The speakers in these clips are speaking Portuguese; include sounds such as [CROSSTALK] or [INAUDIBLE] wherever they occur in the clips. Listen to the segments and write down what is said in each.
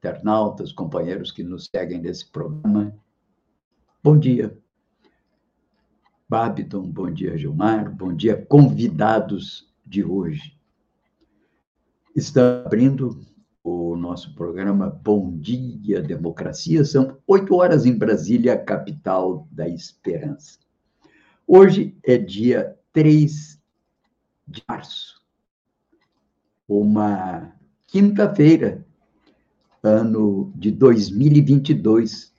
internautas, companheiros que nos seguem nesse programa. Bom dia, Babiton, bom dia, Gilmar, bom dia, convidados de hoje. Está abrindo o nosso programa Bom Dia Democracia, são oito horas em Brasília, capital da esperança. Hoje é dia 3 de março, uma quinta-feira ano de 2022,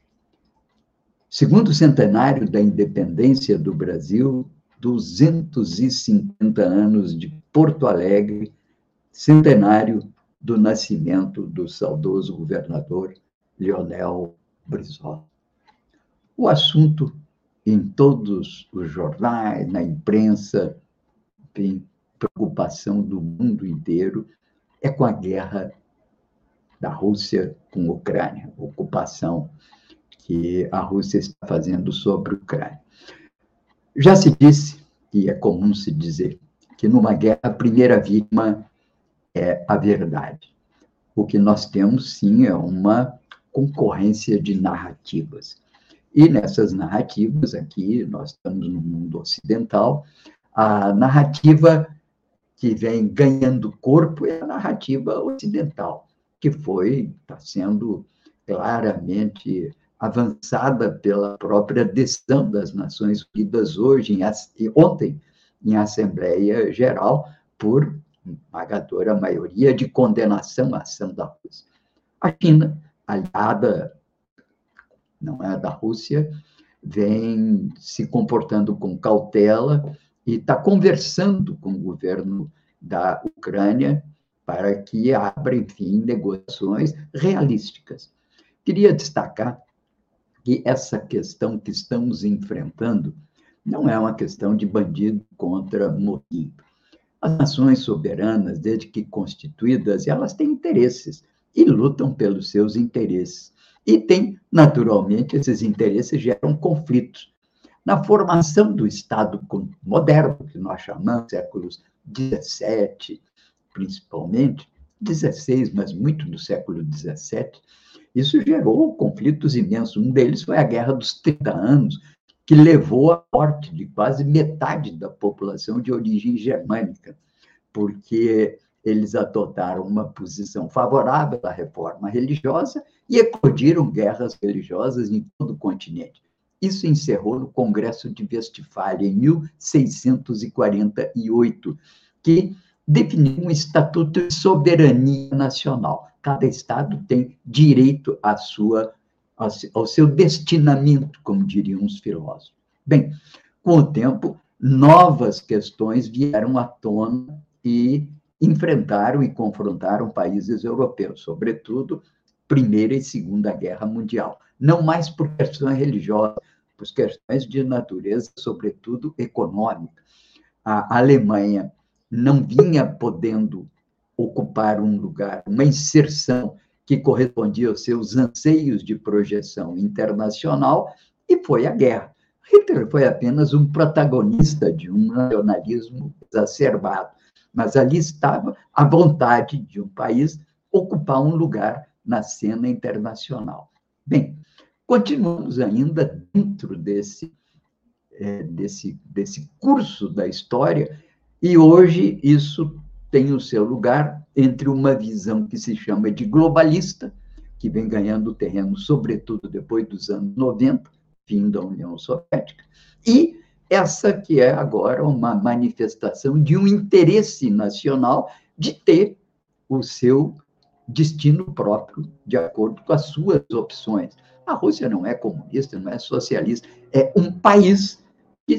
segundo centenário da independência do Brasil, 250 anos de Porto Alegre, centenário do nascimento do saudoso governador Leonel Brizola. O assunto em todos os jornais, na imprensa, tem preocupação do mundo inteiro é com a guerra da Rússia com a Ucrânia, ocupação que a Rússia está fazendo sobre a Ucrânia. Já se disse, e é comum se dizer, que numa guerra a primeira vítima é a verdade. O que nós temos, sim, é uma concorrência de narrativas. E nessas narrativas, aqui, nós estamos no mundo ocidental, a narrativa que vem ganhando corpo é a narrativa ocidental que foi, está sendo claramente avançada pela própria decisão das Nações Unidas hoje, em, ontem, em Assembleia Geral, por esmagadora maioria de condenação à ação da Rússia. A China, aliada, não é da Rússia, vem se comportando com cautela e está conversando com o governo da Ucrânia para que abra, enfim, negociações realísticas. Queria destacar que essa questão que estamos enfrentando não é uma questão de bandido contra motim. As nações soberanas, desde que constituídas, elas têm interesses e lutam pelos seus interesses. E tem, naturalmente, esses interesses geram conflitos. Na formação do Estado moderno, que nós chamamos séculos 17, principalmente, 16, mas muito no século 17, isso gerou conflitos imensos. Um deles foi a Guerra dos 30 Anos, que levou à morte de quase metade da população de origem germânica, porque eles adotaram uma posição favorável à reforma religiosa e eclodiram guerras religiosas em todo o continente. Isso encerrou no Congresso de Westfália, em 1648, que definir um estatuto de soberania nacional. Cada estado tem direito à sua, ao seu destinamento, como diriam os filósofos. Bem, com o tempo, novas questões vieram à tona e enfrentaram e confrontaram países europeus, sobretudo Primeira e Segunda Guerra Mundial. Não mais por questões religiosas, por questões de natureza, sobretudo econômica. A Alemanha não vinha podendo ocupar um lugar, uma inserção que correspondia aos seus anseios de projeção internacional, e foi a guerra. Hitler foi apenas um protagonista de um nacionalismo exacerbado, mas ali estava a vontade de um país ocupar um lugar na cena internacional. Bem, continuamos ainda dentro desse, é, desse, desse curso da história e hoje isso tem o seu lugar entre uma visão que se chama de globalista, que vem ganhando terreno, sobretudo depois dos anos 90, fim da União Soviética, e essa que é agora uma manifestação de um interesse nacional de ter o seu destino próprio, de acordo com as suas opções. A Rússia não é comunista, não é socialista, é um país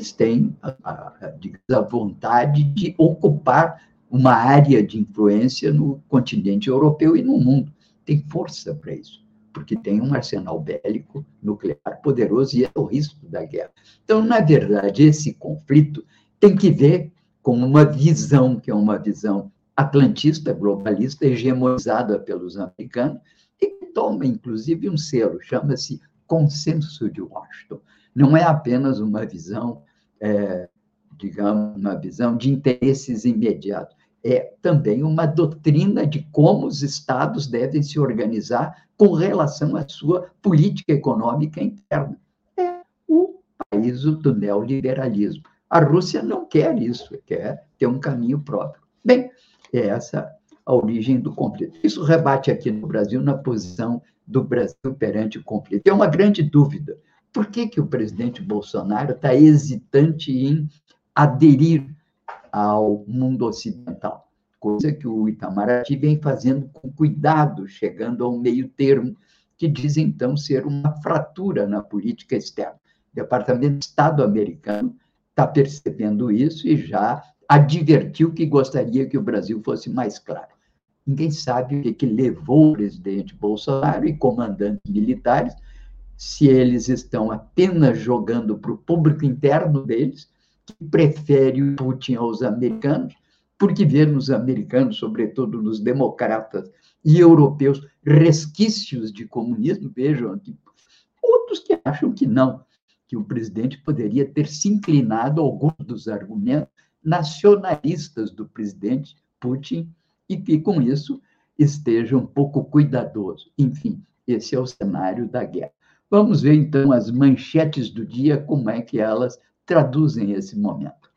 que têm a, a, a vontade de ocupar uma área de influência no continente europeu e no mundo. Tem força para isso. porque tem um arsenal bélico nuclear poderoso e é o risco da guerra. Então, na verdade, esse conflito tem que ver com uma visão, que é uma visão atlantista, globalista, hegemonizada pelos americanos, e que toma, inclusive, um selo, chama-se Consenso de Washington. Não é apenas uma visão, é, digamos, uma visão de interesses imediatos, é também uma doutrina de como os estados devem se organizar com relação à sua política econômica interna. É o país do neoliberalismo. A Rússia não quer isso, quer ter um caminho próprio. Bem, é essa a origem do conflito. Isso rebate aqui no Brasil na posição do Brasil perante o conflito. É uma grande dúvida. Por que, que o presidente Bolsonaro está hesitante em aderir ao mundo ocidental? Coisa que o Itamaraty vem fazendo com cuidado, chegando a um meio termo, que diz então ser uma fratura na política externa. O Departamento de Estado americano está percebendo isso e já advertiu que gostaria que o Brasil fosse mais claro. Ninguém sabe o que, que levou o presidente Bolsonaro e comandantes militares, se eles estão apenas jogando para o público interno deles, que prefere o Putin aos americanos, porque vê nos americanos, sobretudo nos democratas e europeus, resquícios de comunismo, vejam aqui, outros que acham que não, que o presidente poderia ter se inclinado a alguns dos argumentos nacionalistas do presidente Putin e que, com isso, esteja um pouco cuidadoso. Enfim, esse é o cenário da guerra. Vamos ver, então, as manchetes do dia, como é que elas traduzem esse momento.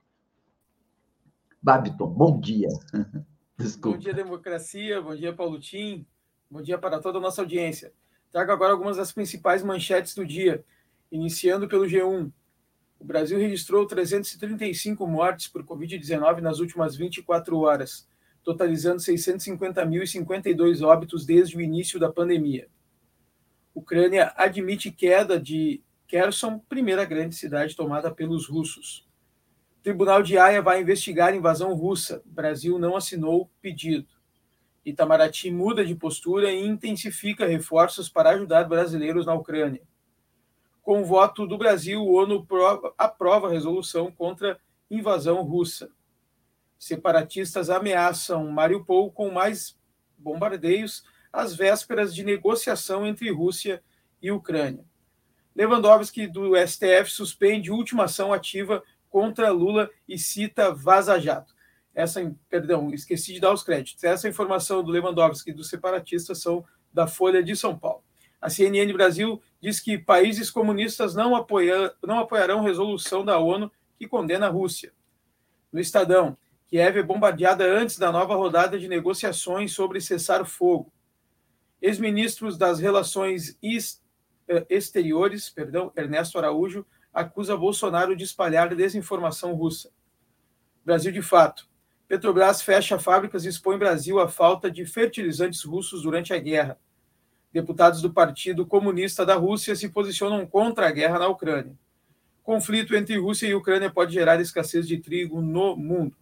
Babiton, bom dia. [LAUGHS] Desculpa. Bom dia, democracia. Bom dia, Paulo Tim. Bom dia para toda a nossa audiência. Trago agora algumas das principais manchetes do dia, iniciando pelo G1. O Brasil registrou 335 mortes por Covid-19 nas últimas 24 horas, totalizando 650.052 óbitos desde o início da pandemia. Ucrânia admite queda de Kherson, primeira grande cidade tomada pelos russos. Tribunal de Haia vai investigar a invasão russa. Brasil não assinou pedido. Itamaraty muda de postura e intensifica reforços para ajudar brasileiros na Ucrânia. Com o voto do Brasil, o ONU aprova a resolução contra invasão russa. Separatistas ameaçam Mariupol com mais bombardeios às vésperas de negociação entre Rússia e Ucrânia. Lewandowski do STF suspende última ação ativa contra Lula e cita Vaza Jato. Essa, perdão, esqueci de dar os créditos. Essa informação do Lewandowski e dos separatistas são da Folha de São Paulo. A CNN Brasil diz que países comunistas não, apoia, não apoiarão resolução da ONU que condena a Rússia. No Estadão, Kiev é bombardeada antes da nova rodada de negociações sobre cessar-fogo. Ex-ministros das Relações eh, Exteriores, perdão, Ernesto Araújo, acusa Bolsonaro de espalhar desinformação russa. Brasil de fato. Petrobras fecha fábricas e expõe Brasil à falta de fertilizantes russos durante a guerra deputados do Partido Comunista da Rússia se posicionam contra a guerra na Ucrânia. Conflito entre Rússia e Ucrânia pode gerar escassez de trigo no mundo.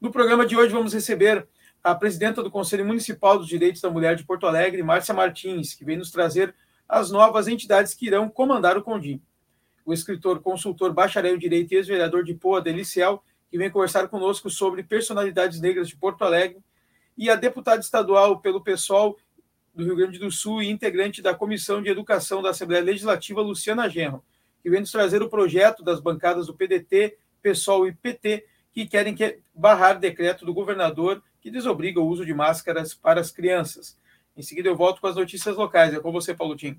No programa de hoje, vamos receber a presidenta do Conselho Municipal dos Direitos da Mulher de Porto Alegre, Márcia Martins, que vem nos trazer as novas entidades que irão comandar o Condim. O escritor, consultor, bacharel em Direito e ex-vereador de Poa Deliciel, que vem conversar conosco sobre personalidades negras de Porto Alegre, e a deputada estadual pelo PSOL do Rio Grande do Sul e integrante da Comissão de Educação da Assembleia Legislativa, Luciana Genro, que vem nos trazer o projeto das bancadas do PDT, PSOL e PT, que querem que barrar decreto do governador que desobriga o uso de máscaras para as crianças. Em seguida, eu volto com as notícias locais. É com você, Paulo Tim.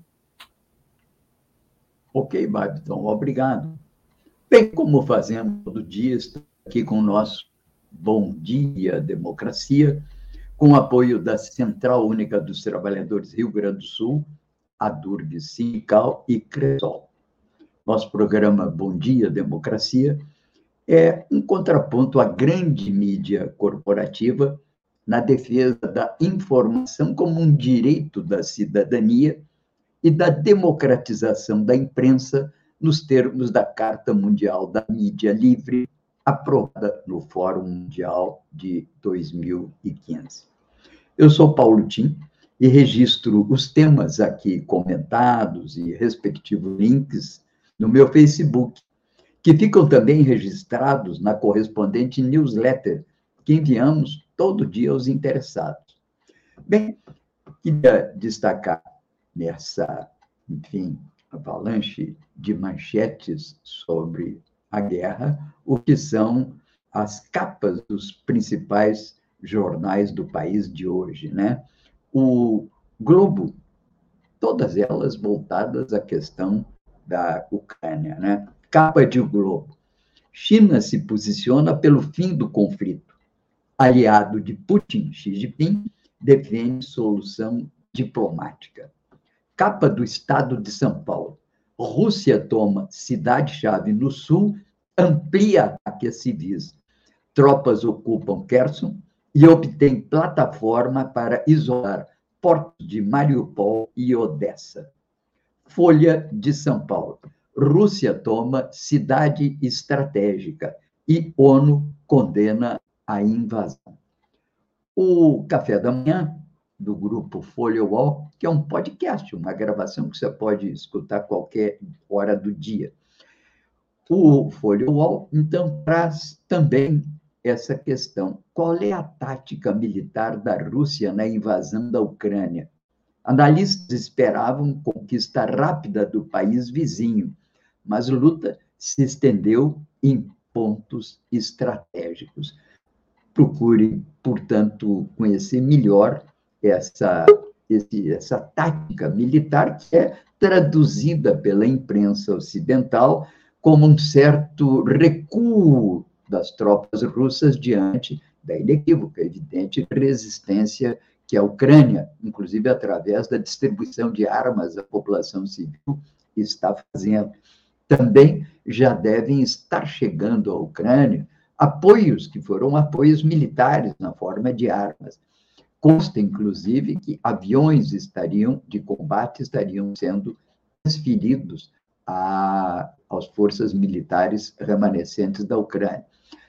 Ok, Babton, obrigado. Bem, como fazemos todo dia, estou aqui com o nosso Bom Dia Democracia, com apoio da Central Única dos Trabalhadores Rio Grande do Sul, a Durg Sindical e Cresol. Nosso programa Bom Dia Democracia é um contraponto à grande mídia corporativa na defesa da informação como um direito da cidadania e da democratização da imprensa nos termos da Carta Mundial da Mídia Livre, aprovada no Fórum Mundial de 2015. Eu sou Paulo Tim e registro os temas aqui comentados e respectivos links no meu Facebook, que ficam também registrados na correspondente newsletter que enviamos todo dia aos interessados. Bem, queria destacar nessa, enfim, avalanche de manchetes sobre a guerra, o que são as capas dos principais jornais do país de hoje, né? O Globo, todas elas voltadas à questão da Ucrânia, né? Capa de Globo. China se posiciona pelo fim do conflito. Aliado de Putin, Xi Jinping defende solução diplomática. Capa do Estado de São Paulo. Rússia toma cidade-chave no sul, amplia ataque civis. Tropas ocupam Kherson e obtém plataforma para isolar portos de Mariupol e Odessa. Folha de São Paulo. Rússia toma cidade estratégica e ONU condena a invasão. O Café da Manhã, do grupo Folha que é um podcast, uma gravação que você pode escutar qualquer hora do dia. O Folha então, traz também essa questão. Qual é a tática militar da Rússia na invasão da Ucrânia? Analistas esperavam conquista rápida do país vizinho, mas a luta se estendeu em pontos estratégicos. Procure, portanto, conhecer melhor essa, esse, essa tática militar que é traduzida pela imprensa ocidental como um certo recuo das tropas russas diante da inequívoca, evidente resistência que a Ucrânia, inclusive através da distribuição de armas à população civil, está fazendo. Também já devem estar chegando à Ucrânia apoios que foram apoios militares na forma de armas. Consta, inclusive, que aviões estariam de combate estariam sendo transferidos às forças militares remanescentes da Ucrânia.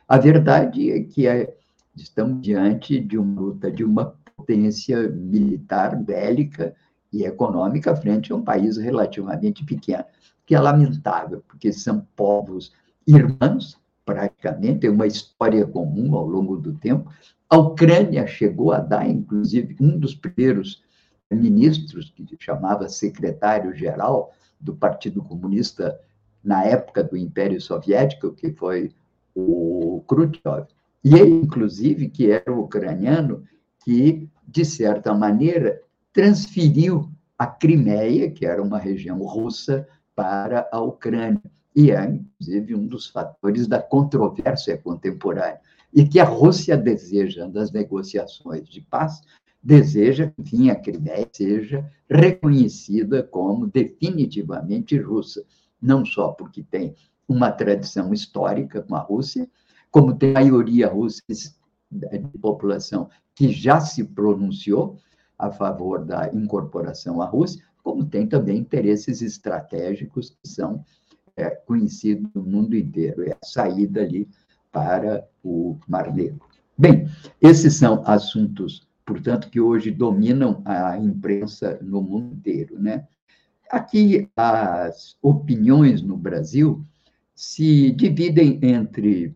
A verdade é que é, estamos diante de uma luta de uma potência militar, bélica e econômica frente a um país relativamente pequeno, que é lamentável, porque são povos irmãos, praticamente, tem uma história comum ao longo do tempo. A Ucrânia chegou a dar, inclusive, um dos primeiros ministros, que chamava secretário-geral do Partido Comunista na época do Império Soviético, que foi o Khrushchev. E ele, inclusive, que era ucraniano, que, de certa maneira, transferiu a Crimeia, que era uma região russa, para a Ucrânia. E é, inclusive, um dos fatores da controvérsia contemporânea. E que a Rússia deseja, nas negociações de paz, deseja que, a Crimeia seja reconhecida como definitivamente russa, não só porque tem uma tradição histórica com a Rússia, como tem maioria russa de população que já se pronunciou a favor da incorporação à Rússia, como tem também interesses estratégicos que são é, conhecidos no mundo inteiro, é a saída ali para o Mar Negro. Bem, esses são assuntos, portanto, que hoje dominam a imprensa no mundo inteiro, né? Aqui, as opiniões no Brasil se dividem entre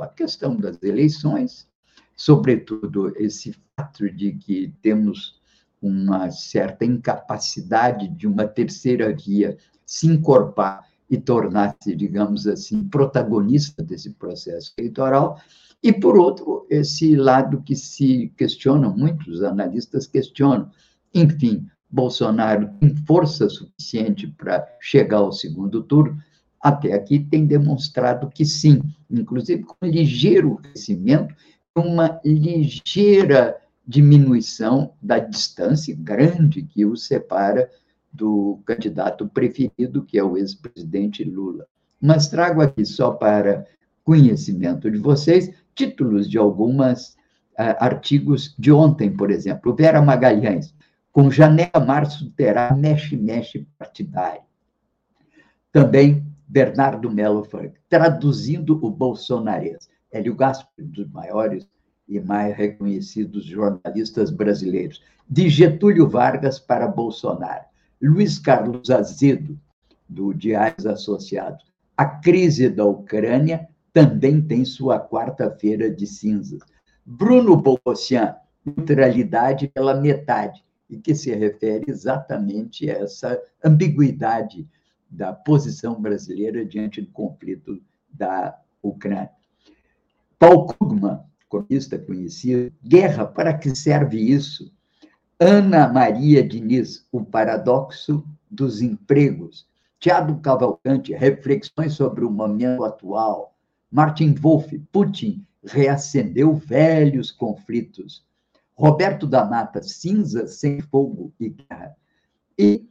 a questão das eleições, sobretudo esse fato de que temos uma certa incapacidade de uma terceira via se encorpar e tornar-se, digamos assim, protagonista desse processo eleitoral, e, por outro, esse lado que se questiona, muitos analistas questionam, enfim, Bolsonaro tem força suficiente para chegar ao segundo turno, até aqui tem demonstrado que sim, inclusive com um ligeiro crescimento, uma ligeira diminuição da distância grande que o separa do candidato preferido, que é o ex-presidente Lula. Mas trago aqui só para conhecimento de vocês títulos de alguns uh, artigos de ontem, por exemplo. Vera Magalhães, com Janela Março terá mexe-mexe partidário. Também Bernardo Melo Frank, traduzindo o bolsonarense. Hélio Gaspar, dos maiores e mais reconhecidos jornalistas brasileiros, de Getúlio Vargas para Bolsonaro. Luiz Carlos Azedo, do Diários Associados. A crise da Ucrânia também tem sua quarta-feira de cinzas. Bruno Bogossian, neutralidade pela metade, e que se refere exatamente a essa ambiguidade da posição brasileira diante do conflito da Ucrânia. Paul Krugman, cronista conhecido, Guerra, para que serve isso? Ana Maria Diniz, O Paradoxo dos Empregos. Tiago Cavalcante, Reflexões sobre o Momento Atual. Martin Wolff, Putin reacendeu velhos conflitos. Roberto da Mata, Cinza sem Fogo e Guerra. E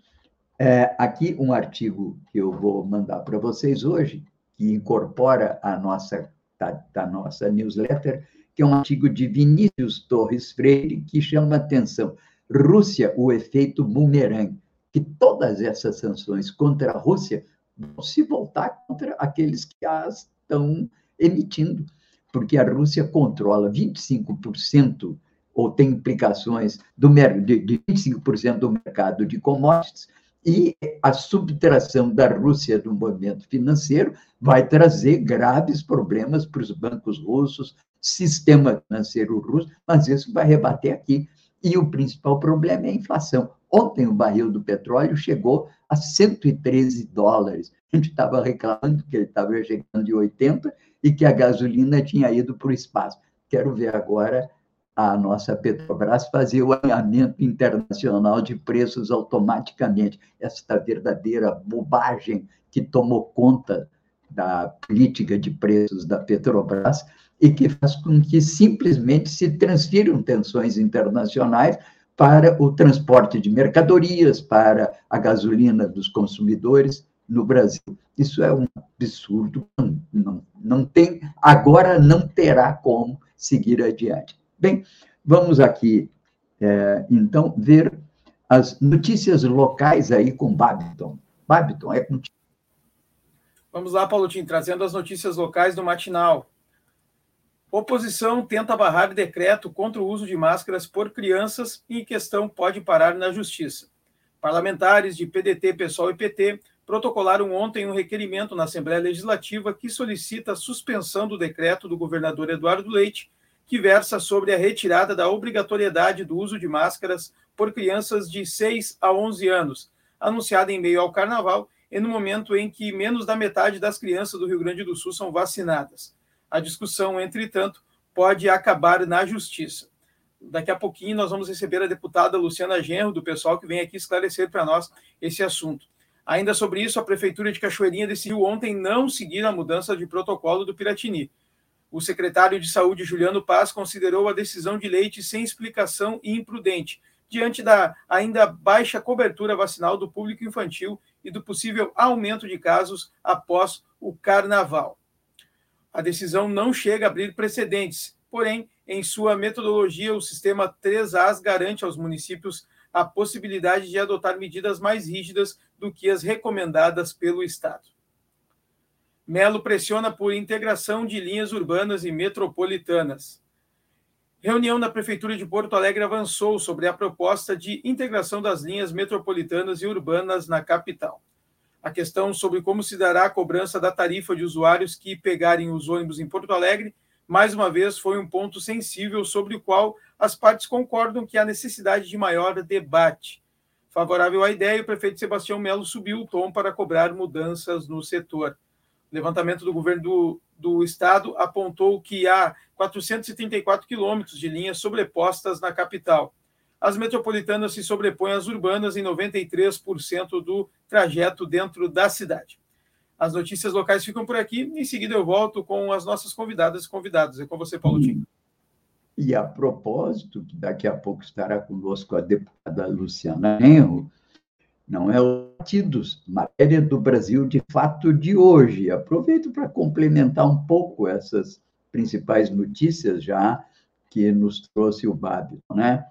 é, aqui um artigo que eu vou mandar para vocês hoje, que incorpora a nossa, da, da, nossa newsletter, que é um artigo de Vinícius Torres Freire, que chama atenção. Rússia, o efeito boomerang, que todas essas sanções contra a Rússia vão se voltar contra aqueles que as estão emitindo, porque a Rússia controla 25% ou tem implicações do, de, de 25% do mercado de commodities, e a subtração da Rússia do movimento financeiro vai trazer graves problemas para os bancos russos, sistema financeiro russo, mas isso vai rebater aqui. E o principal problema é a inflação. Ontem o barril do petróleo chegou a 113 dólares. A gente estava reclamando que ele estava chegando de 80 e que a gasolina tinha ido para o espaço. Quero ver agora a nossa Petrobras fazer o alinhamento internacional de preços automaticamente. Esta verdadeira bobagem que tomou conta da política de preços da Petrobras e que faz com que simplesmente se transfiram tensões internacionais para o transporte de mercadorias, para a gasolina dos consumidores no Brasil. Isso é um absurdo, não, não, não tem, agora não terá como seguir adiante. Bem, vamos aqui, é, então, ver as notícias locais aí com Babiton. Babiton, é contigo. Vamos lá, Paulo Tim, trazendo as notícias locais do matinal. Oposição tenta barrar decreto contra o uso de máscaras por crianças e questão pode parar na justiça. Parlamentares de PDT, PSOL e PT protocolaram ontem um requerimento na Assembleia Legislativa que solicita a suspensão do decreto do governador Eduardo Leite que versa sobre a retirada da obrigatoriedade do uso de máscaras por crianças de 6 a 11 anos, anunciada em meio ao carnaval e no momento em que menos da metade das crianças do Rio Grande do Sul são vacinadas. A discussão, entretanto, pode acabar na justiça. Daqui a pouquinho nós vamos receber a deputada Luciana Genro, do pessoal que vem aqui esclarecer para nós esse assunto. Ainda sobre isso, a Prefeitura de Cachoeirinha decidiu ontem não seguir a mudança de protocolo do Piratini. O secretário de Saúde, Juliano Paz, considerou a decisão de Leite sem explicação e imprudente, diante da ainda baixa cobertura vacinal do público infantil e do possível aumento de casos após o carnaval. A decisão não chega a abrir precedentes, porém, em sua metodologia, o sistema 3As garante aos municípios a possibilidade de adotar medidas mais rígidas do que as recomendadas pelo Estado. Melo pressiona por integração de linhas urbanas e metropolitanas. Reunião na Prefeitura de Porto Alegre avançou sobre a proposta de integração das linhas metropolitanas e urbanas na capital. A questão sobre como se dará a cobrança da tarifa de usuários que pegarem os ônibus em Porto Alegre, mais uma vez, foi um ponto sensível sobre o qual as partes concordam que há necessidade de maior debate. Favorável à ideia, o prefeito Sebastião Melo subiu o tom para cobrar mudanças no setor levantamento do governo do, do estado apontou que há 434 quilômetros de linhas sobrepostas na capital. As metropolitanas se sobrepõem às urbanas em 93% do trajeto dentro da cidade. As notícias locais ficam por aqui. Em seguida, eu volto com as nossas convidadas e convidados. É com você, Paulo Tinho. E a propósito, daqui a pouco estará conosco a deputada Luciana Enro, não é o partidos, matéria do Brasil de fato de hoje. Aproveito para complementar um pouco essas principais notícias já que nos trouxe o Babiton, né?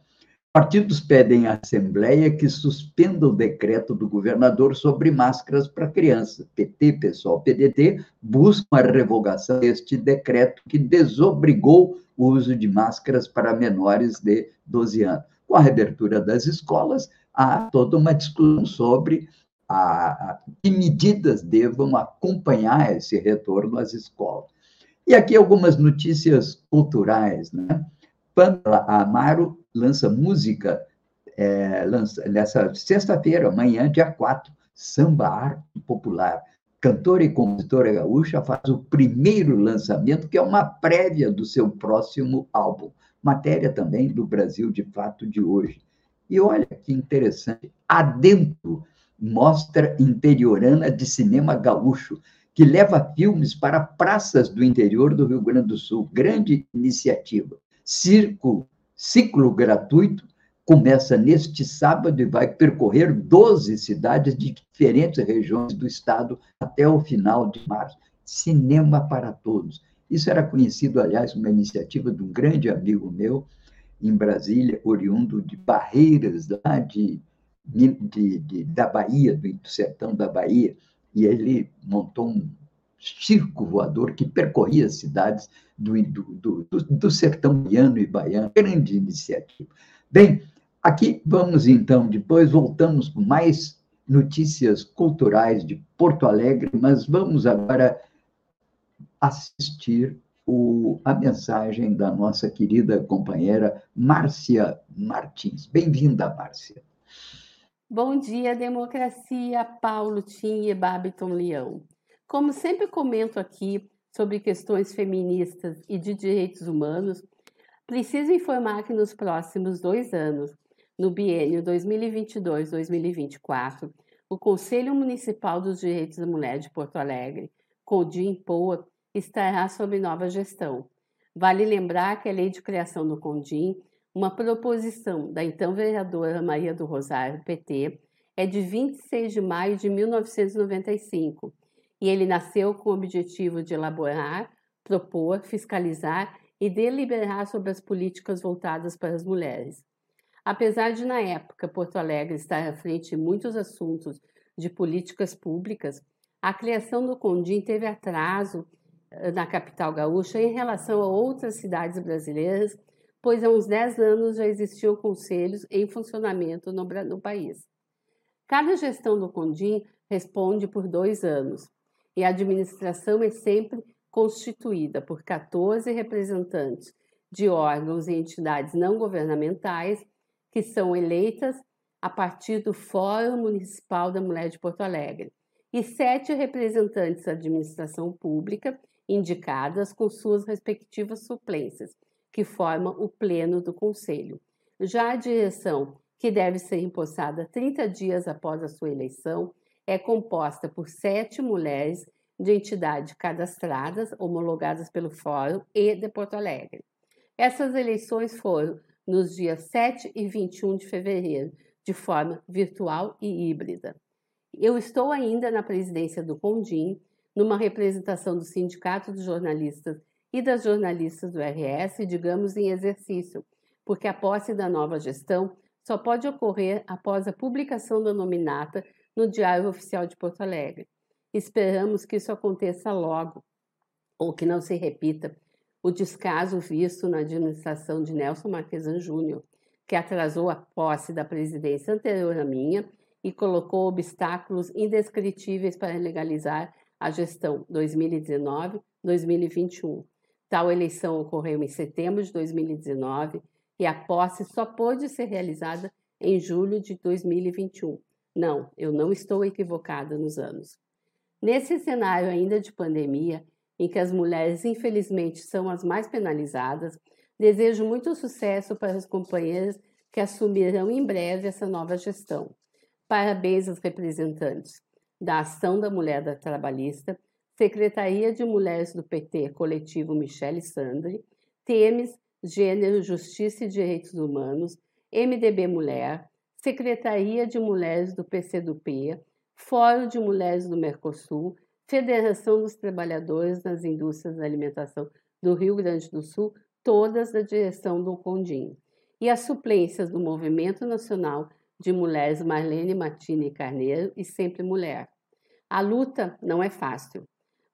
Partidos pedem à Assembleia que suspenda o decreto do governador sobre máscaras para crianças. PT, PSOL, PDT buscam a revogação deste decreto que desobrigou o uso de máscaras para menores de 12 anos. Com a reabertura das escolas, há toda uma discussão sobre a, a, que medidas devam acompanhar esse retorno às escolas. E aqui algumas notícias culturais. Né? Pamela Amaro lança música é, lança, nessa sexta-feira, amanhã, dia 4, Samba Arte Popular. Cantora e compositora gaúcha faz o primeiro lançamento, que é uma prévia do seu próximo álbum. Matéria também do Brasil de Fato de hoje. E olha que interessante, Adentro mostra interiorana de cinema gaúcho, que leva filmes para praças do interior do Rio Grande do Sul. Grande iniciativa. Circo, ciclo gratuito começa neste sábado e vai percorrer 12 cidades de diferentes regiões do estado até o final de março. Cinema para todos. Isso era conhecido, aliás, uma iniciativa de um grande amigo meu em Brasília, oriundo de Barreiras, lá de, de, de da Bahia, do sertão da Bahia, e ele montou um circo voador que percorria as cidades do, do, do, do sertão e baiano. Grande iniciativa. Bem, Aqui vamos então, depois voltamos com mais notícias culturais de Porto Alegre, mas vamos agora assistir o, a mensagem da nossa querida companheira Márcia Martins. Bem-vinda, Márcia. Bom dia, democracia, Paulo Tim e Babiton Leão. Como sempre comento aqui sobre questões feministas e de direitos humanos, preciso informar que nos próximos dois anos no biênio 2022-2024, o Conselho Municipal dos Direitos da Mulher de Porto Alegre, CODIM POA, estará sob nova gestão. Vale lembrar que a Lei de Criação do CONDIM, uma proposição da então vereadora Maria do Rosário, PT, é de 26 de maio de 1995 e ele nasceu com o objetivo de elaborar, propor, fiscalizar e deliberar sobre as políticas voltadas para as mulheres. Apesar de, na época, Porto Alegre estar à frente de muitos assuntos de políticas públicas, a criação do Condim teve atraso eh, na capital gaúcha em relação a outras cidades brasileiras, pois há uns 10 anos já existiam conselhos em funcionamento no, no país. Cada gestão do Condim responde por dois anos e a administração é sempre constituída por 14 representantes de órgãos e entidades não governamentais que são eleitas a partir do Fórum Municipal da Mulher de Porto Alegre, e sete representantes da administração pública indicadas com suas respectivas suplências, que formam o pleno do Conselho. Já a direção, que deve ser empossada 30 dias após a sua eleição, é composta por sete mulheres de entidade cadastradas, homologadas pelo Fórum e de Porto Alegre. Essas eleições foram nos dias 7 e 21 de fevereiro, de forma virtual e híbrida. Eu estou ainda na presidência do Condim, numa representação do Sindicato dos Jornalistas e das jornalistas do RS, digamos em exercício, porque a posse da nova gestão só pode ocorrer após a publicação da nominata no Diário Oficial de Porto Alegre. Esperamos que isso aconteça logo, ou que não se repita, o descaso visto na administração de Nelson Marquesan Júnior, que atrasou a posse da presidência anterior à minha e colocou obstáculos indescritíveis para legalizar a gestão 2019-2021. Tal eleição ocorreu em setembro de 2019 e a posse só pôde ser realizada em julho de 2021. Não, eu não estou equivocada nos anos. Nesse cenário ainda de pandemia, em que as mulheres, infelizmente, são as mais penalizadas, desejo muito sucesso para as companheiras que assumirão em breve essa nova gestão. Parabéns aos representantes da Ação da Mulher da Trabalhista, Secretaria de Mulheres do PT Coletivo Michele Sandri, TEMES, Gênero, Justiça e Direitos Humanos, MDB Mulher, Secretaria de Mulheres do PCdoP, Fórum de Mulheres do Mercosul, Federação dos Trabalhadores nas Indústrias da Alimentação do Rio Grande do Sul, todas da direção do Condim, e as suplências do Movimento Nacional de Mulheres Marlene Matini Carneiro e Sempre Mulher. A luta não é fácil,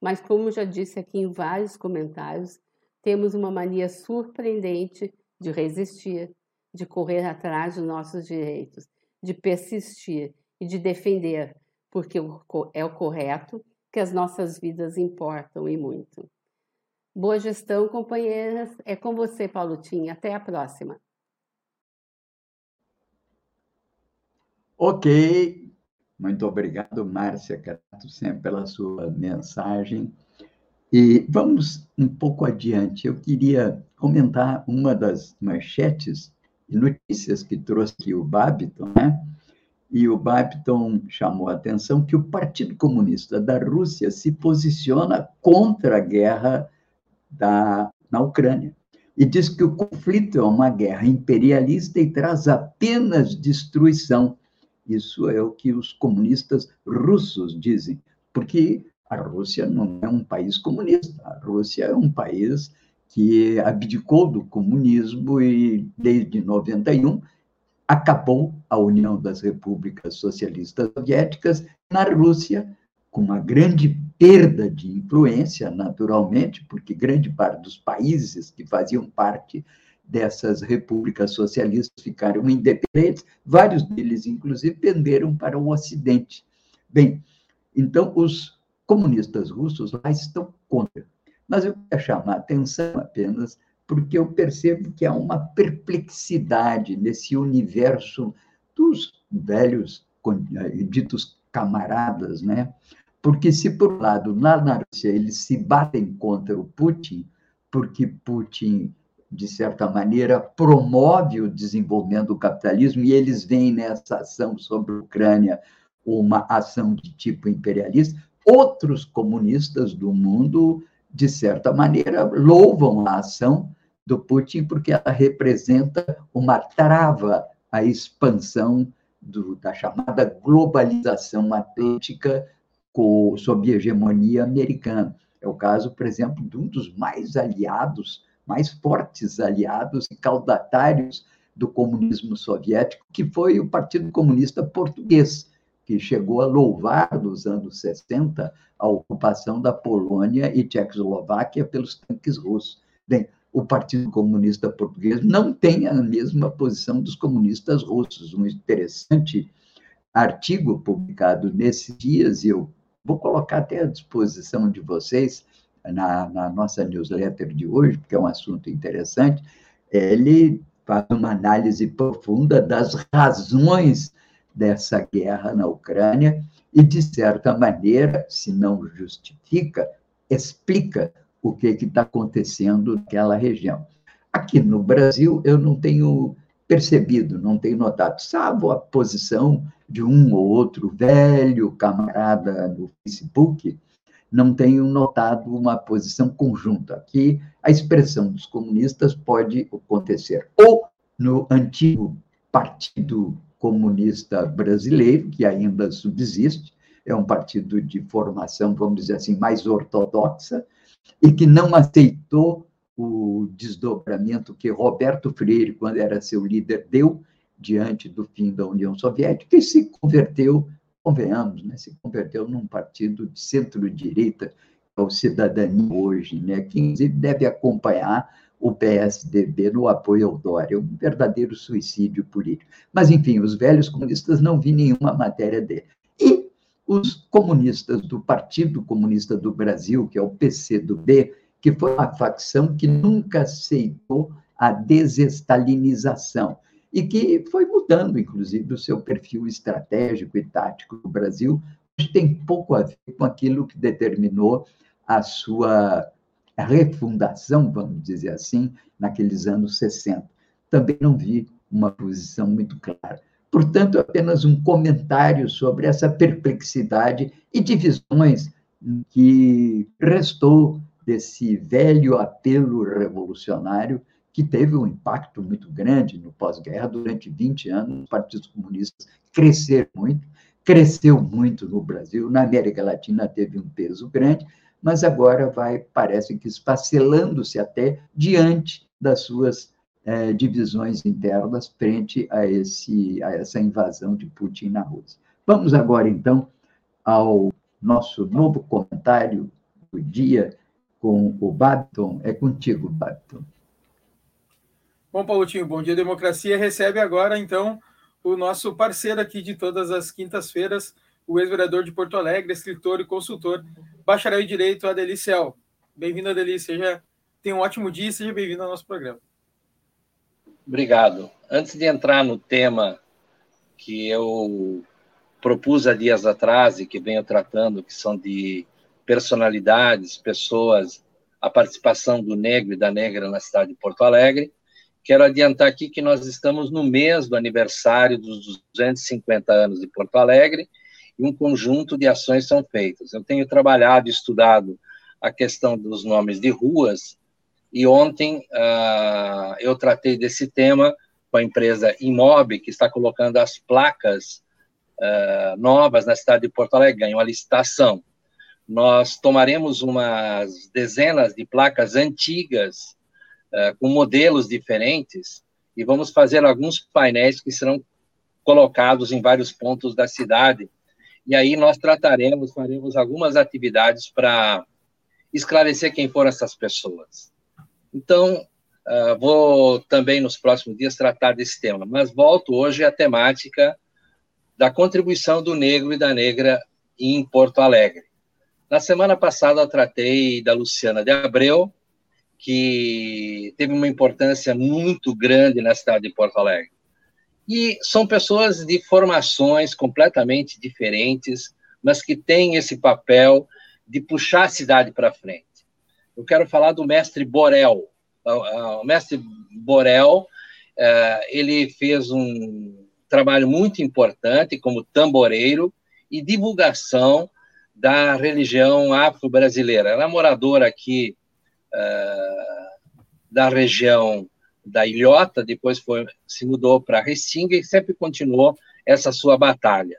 mas como já disse aqui em vários comentários, temos uma mania surpreendente de resistir, de correr atrás dos nossos direitos, de persistir e de defender, porque é o correto, que as nossas vidas importam e muito. Boa gestão, companheiras. É com você, Paulo Tim. Até a próxima. Ok. Muito obrigado, Márcia Carato, sempre pela sua mensagem. E vamos um pouco adiante. Eu queria comentar uma das manchetes notícias que trouxe aqui o Babiton, né? E o Babiton chamou a atenção que o Partido Comunista da Rússia se posiciona contra a guerra da, na Ucrânia. E diz que o conflito é uma guerra imperialista e traz apenas destruição. Isso é o que os comunistas russos dizem, porque a Rússia não é um país comunista, a Rússia é um país que abdicou do comunismo e, desde 91, acabou a União das Repúblicas Socialistas Soviéticas. Na Rússia, com uma grande perda de influência, naturalmente, porque grande parte dos países que faziam parte dessas repúblicas socialistas ficaram independentes, vários deles, inclusive, penderam para o Ocidente. Bem, então, os comunistas russos lá estão contra. Mas eu quero chamar atenção apenas porque eu percebo que há uma perplexidade nesse universo dos velhos eh, ditos camaradas, né? Porque se por um lado na Rússia eles se batem contra o Putin, porque Putin de certa maneira promove o desenvolvimento do capitalismo e eles veem nessa ação sobre a Ucrânia uma ação de tipo imperialista, outros comunistas do mundo, de certa maneira, louvam a ação do Putin porque ela representa uma trava à expansão do, da chamada globalização atlântica com, sob hegemonia americana. É o caso, por exemplo, de um dos mais aliados, mais fortes aliados e caudatários do comunismo soviético, que foi o Partido Comunista Português, que chegou a louvar nos anos 60 a ocupação da Polônia e Tchecoslováquia pelos tanques russos. Bem, o Partido Comunista Português não tem a mesma posição dos comunistas russos. Um interessante artigo publicado nesses dias, e eu vou colocar até à disposição de vocês na, na nossa newsletter de hoje, porque é um assunto interessante. Ele faz uma análise profunda das razões dessa guerra na Ucrânia e, de certa maneira, se não justifica, explica o que está acontecendo naquela região. Aqui no Brasil, eu não tenho percebido, não tenho notado, salvo a posição de um ou outro velho camarada no Facebook, não tenho notado uma posição conjunta. Aqui, a expressão dos comunistas pode acontecer ou no antigo Partido Comunista Brasileiro, que ainda subsiste, é um partido de formação, vamos dizer assim, mais ortodoxa, e que não aceitou o desdobramento que Roberto Freire, quando era seu líder, deu diante do fim da União Soviética e se converteu, convenhamos, né, se converteu num partido de centro-direita, é o Cidadania hoje, né, que deve acompanhar o PSDB no apoio ao Dória, um verdadeiro suicídio político. Mas, enfim, os velhos comunistas não vi nenhuma matéria dele. E os comunistas do Partido Comunista do Brasil, que é o PCdoB, que foi uma facção que nunca aceitou a desestalinização e que foi mudando, inclusive, o seu perfil estratégico e tático no Brasil, tem pouco a ver com aquilo que determinou a sua refundação, vamos dizer assim, naqueles anos 60. Também não vi uma posição muito clara. Portanto, apenas um comentário sobre essa perplexidade e divisões que restou desse velho apelo revolucionário que teve um impacto muito grande no pós-guerra. Durante 20 anos, os partidos comunistas cresceram muito, cresceu muito no Brasil, na América Latina teve um peso grande, mas agora vai, parece que esfacelando-se até diante das suas é, divisões internas frente a, esse, a essa invasão de Putin na Rússia. Vamos agora, então, ao nosso novo comentário do dia, com o Babton. É contigo, Babton. Bom, Paulotinho, Bom Dia Democracia recebe agora, então, o nosso parceiro aqui de todas as quintas-feiras, o ex-vereador de Porto Alegre, escritor e consultor, bacharel em Direito, Adelicel. Bem-vindo, Adeli. Seja, tenha um ótimo dia e seja bem-vindo ao nosso programa. Obrigado. Antes de entrar no tema que eu propus há dias atrás e que venho tratando, que são de personalidades, pessoas, a participação do negro e da negra na cidade de Porto Alegre, Quero adiantar aqui que nós estamos no mês do aniversário dos 250 anos de Porto Alegre e um conjunto de ações são feitas. Eu tenho trabalhado e estudado a questão dos nomes de ruas e ontem uh, eu tratei desse tema com a empresa Imob, que está colocando as placas uh, novas na cidade de Porto Alegre, ganhou a licitação. Nós tomaremos umas dezenas de placas antigas uh, com modelos diferentes, e vamos fazer alguns painéis que serão colocados em vários pontos da cidade. E aí nós trataremos, faremos algumas atividades para esclarecer quem foram essas pessoas. Então, uh, vou também nos próximos dias tratar desse tema, mas volto hoje à temática da contribuição do negro e da negra em Porto Alegre. Na semana passada eu tratei da Luciana de Abreu, que teve uma importância muito grande na cidade de Porto Alegre. E são pessoas de formações completamente diferentes, mas que têm esse papel de puxar a cidade para frente. Eu quero falar do mestre Borel. O mestre Borel, é, ele fez um trabalho muito importante como tamboreiro e divulgação da religião afro-brasileira. Ela é moradora aqui uh, da região da Ilhota, depois foi, se mudou para Restinga e sempre continuou essa sua batalha.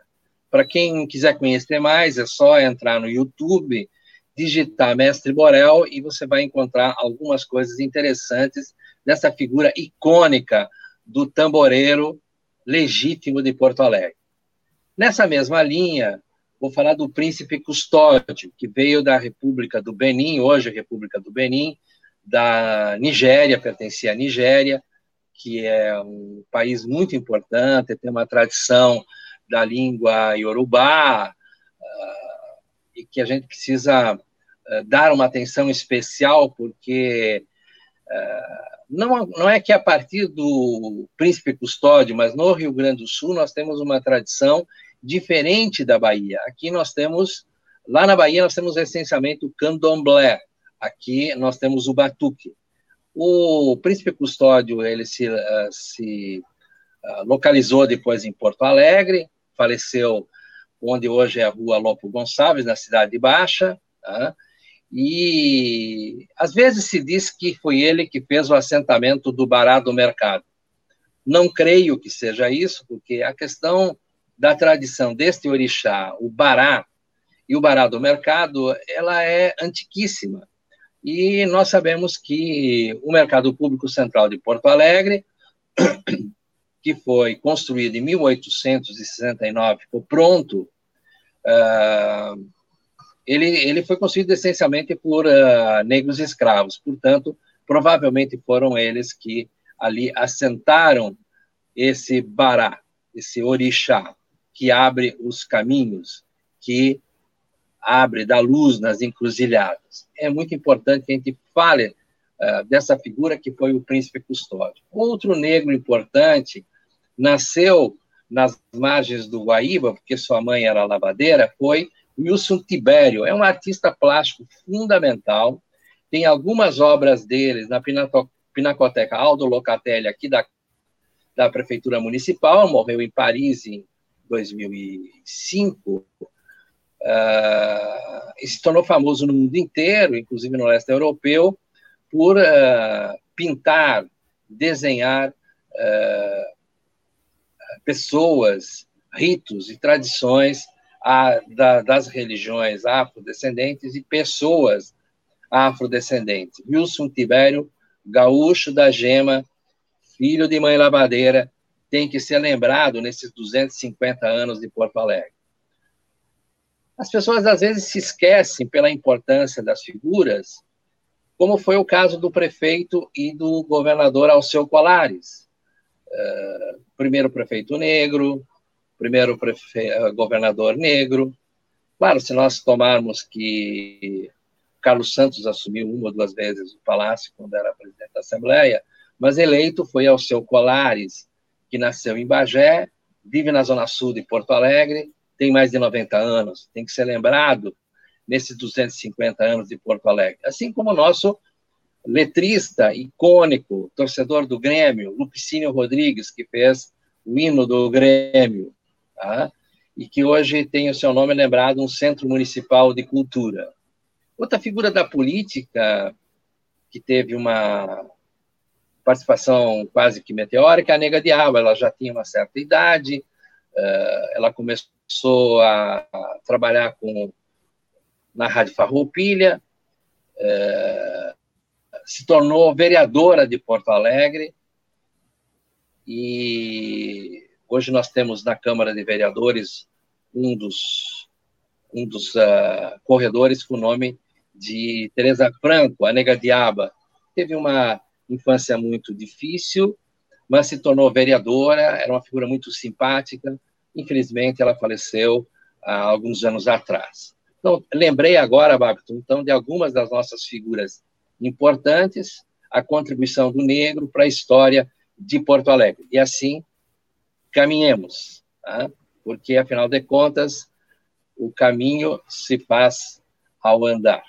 Para quem quiser conhecer mais, é só entrar no YouTube, digitar Mestre Borel e você vai encontrar algumas coisas interessantes dessa figura icônica do tamboreiro legítimo de Porto Alegre. Nessa mesma linha, Vou falar do príncipe Custódio, que veio da República do Benin, hoje República do Benin, da Nigéria, pertencia à Nigéria, que é um país muito importante, tem uma tradição da língua iorubá, uh, e que a gente precisa uh, dar uma atenção especial, porque uh, não, não é que a partir do príncipe Custódio, mas no Rio Grande do Sul nós temos uma tradição diferente da Bahia. Aqui nós temos, lá na Bahia, nós temos essencialmente o candomblé, aqui nós temos o batuque. O príncipe Custódio, ele se, uh, se uh, localizou depois em Porto Alegre, faleceu onde hoje é a rua Lopo Gonçalves, na Cidade Baixa, uh, e às vezes se diz que foi ele que fez o assentamento do Bará do Mercado. Não creio que seja isso, porque a questão da tradição deste orixá, o bará, e o bará do mercado, ela é antiquíssima. E nós sabemos que o Mercado Público Central de Porto Alegre, [CLEARS THROAT] que foi construído em 1869, ficou pronto, uh, ele, ele foi construído essencialmente por uh, negros escravos, portanto, provavelmente foram eles que ali assentaram esse bará, esse orixá que abre os caminhos, que abre, dá luz nas encruzilhadas. É muito importante que a gente fale uh, dessa figura que foi o príncipe Custódio. Outro negro importante nasceu nas margens do Guaíba, porque sua mãe era lavadeira, foi Wilson Tibério. É um artista plástico fundamental. Tem algumas obras deles na Pinacoteca Aldo Locatelli, aqui da, da Prefeitura Municipal. Morreu em Paris em 2005, uh, e se tornou famoso no mundo inteiro, inclusive no leste europeu, por uh, pintar, desenhar uh, pessoas, ritos e tradições a, da, das religiões afrodescendentes e pessoas afrodescendentes. Wilson Tibério, gaúcho da Gema, filho de mãe lavadeira, tem que ser lembrado nesses 250 anos de Porto Alegre. As pessoas às vezes se esquecem pela importância das figuras como foi o caso do prefeito e do governador Alceu Colares. Uh, primeiro prefeito negro, primeiro prefe... Eh, governador negro. Claro, se nós tomarmos que Carlos Santos assumiu uma ou duas vezes o palácio quando era presidente da Assembleia, mas eleito foi Alceu Colares, que nasceu em Bagé, vive na Zona Sul de Porto Alegre, tem mais de 90 anos, tem que ser lembrado nesses 250 anos de Porto Alegre. Assim como o nosso letrista icônico, torcedor do Grêmio, Lupicínio Rodrigues, que fez o hino do Grêmio, tá? e que hoje tem o seu nome lembrado um Centro Municipal de Cultura. Outra figura da política que teve uma participação quase que meteórica, a Nega Diabo, ela já tinha uma certa idade, ela começou a trabalhar com na Rádio Farroupilha, é, se tornou vereadora de Porto Alegre e hoje nós temos na Câmara de Vereadores um dos, um dos uh, corredores com o nome de Teresa Franco, a Nega Diaba. Teve uma infância muito difícil, mas se tornou vereadora, era uma figura muito simpática. Infelizmente, ela faleceu há alguns anos atrás. Então, lembrei agora, Babton, então, de algumas das nossas figuras importantes, a contribuição do negro para a história de Porto Alegre. E assim, caminhemos, tá? porque, afinal de contas, o caminho se faz ao andar.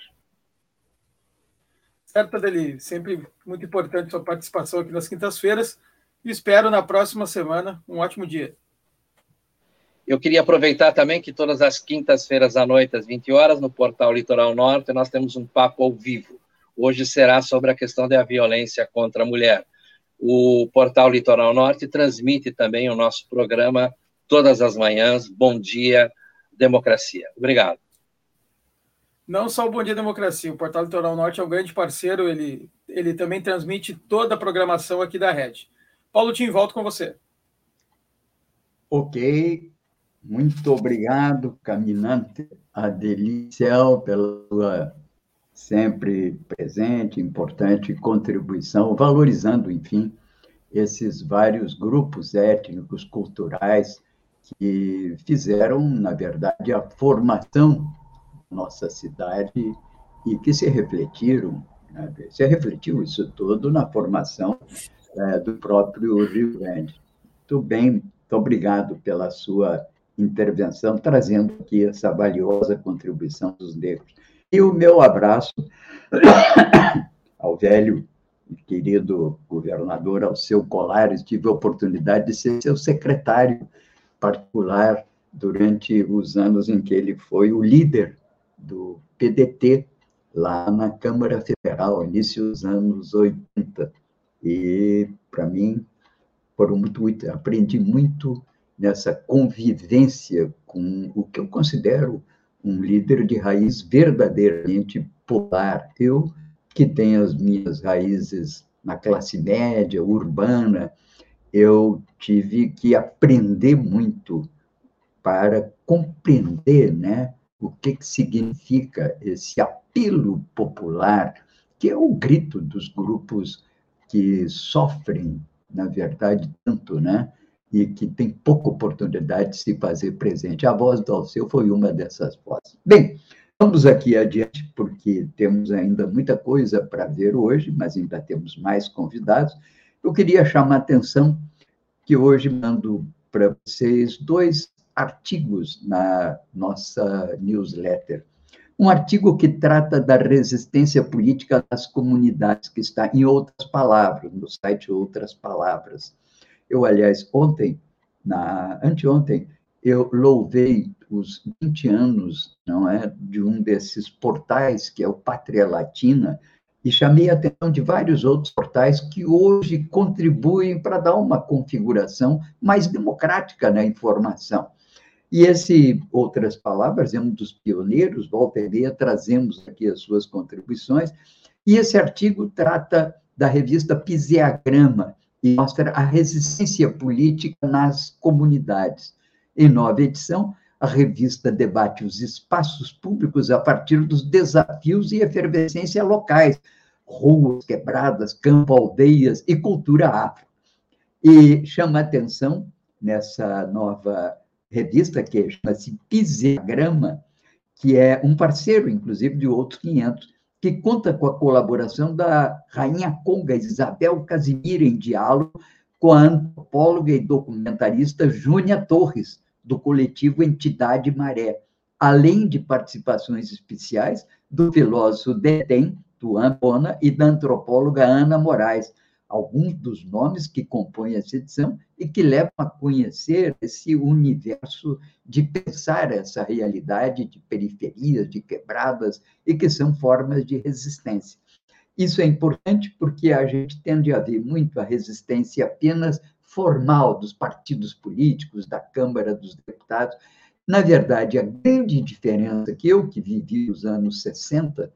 Certo, Adeli, sempre muito importante sua participação aqui nas quintas-feiras. E espero na próxima semana um ótimo dia. Eu queria aproveitar também que todas as quintas-feiras à noite, às 20 horas, no portal Litoral Norte, nós temos um papo ao vivo. Hoje será sobre a questão da violência contra a mulher. O portal Litoral Norte transmite também o nosso programa todas as manhãs. Bom dia, democracia. Obrigado. Não só o Bom Dia Democracia, o Portal Litoral Norte é um grande parceiro, ele, ele também transmite toda a programação aqui da rede. Paulo Tim, volto com você. Ok, muito obrigado, caminante Adeliciel, pela sua sempre presente, importante contribuição, valorizando, enfim, esses vários grupos étnicos, culturais, que fizeram, na verdade, a formação da nossa cidade e que se refletiram, né? se refletiu isso tudo na formação é, do próprio Rio Grande. Muito bem, muito obrigado pela sua intervenção, trazendo aqui essa valiosa contribuição dos negros. E o meu abraço [COUGHS] ao velho e querido governador Alceu Colares, tive a oportunidade de ser seu secretário particular durante os anos em que ele foi o líder do PDT lá na Câmara Federal, início dos anos 80. E, para mim, foram muito, muito, aprendi muito nessa convivência com o que eu considero um líder de raiz verdadeiramente popular. Eu, que tenho as minhas raízes na classe média, urbana, eu tive que aprender muito para compreender né, o que, que significa esse apelo popular, que é o grito dos grupos que sofrem, na verdade, tanto, né? e que tem pouca oportunidade de se fazer presente. A voz do Alceu foi uma dessas vozes. Bem, vamos aqui adiante, porque temos ainda muita coisa para ver hoje, mas ainda temos mais convidados. Eu queria chamar a atenção que hoje mando para vocês dois artigos na nossa newsletter. Um artigo que trata da resistência política das comunidades, que está em outras palavras, no site Outras Palavras. Eu, aliás, ontem, na anteontem, eu louvei os 20 anos, não é, de um desses portais que é o Pátria Latina e chamei a atenção de vários outros portais que hoje contribuem para dar uma configuração mais democrática na informação. E esse, outras palavras, é um dos pioneiros, volta e meia, trazemos aqui as suas contribuições, e esse artigo trata da revista Pisiagrama, e mostra a resistência política nas comunidades. Em nova edição, a revista debate os espaços públicos a partir dos desafios e efervescência locais, ruas quebradas, campo, aldeias e cultura afro. E chama atenção nessa nova revista, que chama-se Pisigrama, que é um parceiro, inclusive, de outros 500, que conta com a colaboração da rainha conga Isabel Casimira em diálogo com a antropóloga e documentarista Júnia Torres, do coletivo Entidade Maré, além de participações especiais do filósofo Dedem, do Ampona, e da antropóloga Ana Moraes, alguns dos nomes que compõem essa edição e que levam a conhecer esse universo de pensar essa realidade de periferias, de quebradas, e que são formas de resistência. Isso é importante porque a gente tende a ver muito a resistência apenas formal dos partidos políticos, da Câmara dos Deputados. Na verdade, a grande diferença que eu, que vivi os anos 60,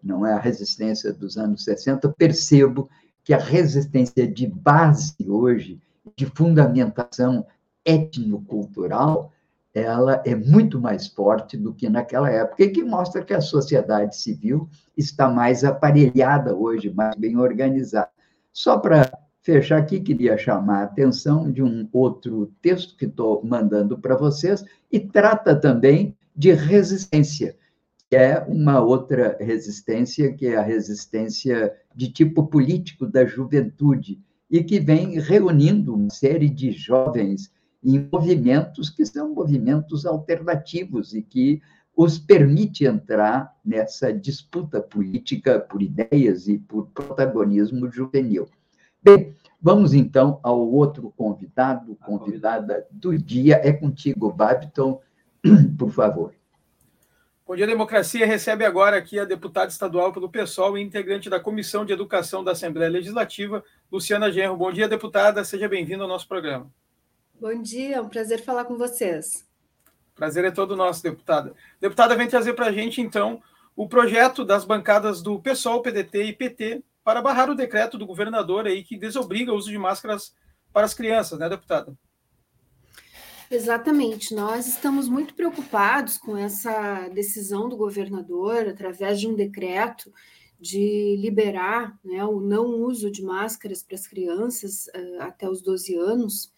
não é a resistência dos anos 60, percebo que a resistência de base hoje, de fundamentação etnocultural, ela é muito mais forte do que naquela época, e que mostra que a sociedade civil está mais aparelhada hoje, mais bem organizada. Só para fechar aqui, queria chamar a atenção de um outro texto que estou mandando para vocês, e trata também de resistência é uma outra resistência, que é a resistência de tipo político da juventude, e que vem reunindo uma série de jovens em movimentos que são movimentos alternativos e que os permite entrar nessa disputa política por ideias e por protagonismo juvenil. Bem, vamos então ao outro convidado, convidada do dia. É contigo, Babiton, por favor. Bom dia, Democracia. Recebe agora aqui a deputada estadual pelo PSOL e integrante da Comissão de Educação da Assembleia Legislativa, Luciana Genro. Bom dia, deputada. Seja bem-vinda ao nosso programa. Bom dia, é um prazer falar com vocês. Prazer é todo nosso, deputada. Deputada, vem trazer para a gente, então, o projeto das bancadas do PSOL, PDT e PT para barrar o decreto do governador aí que desobriga o uso de máscaras para as crianças, né, deputada? Exatamente, nós estamos muito preocupados com essa decisão do governador, através de um decreto, de liberar né, o não uso de máscaras para as crianças uh, até os 12 anos,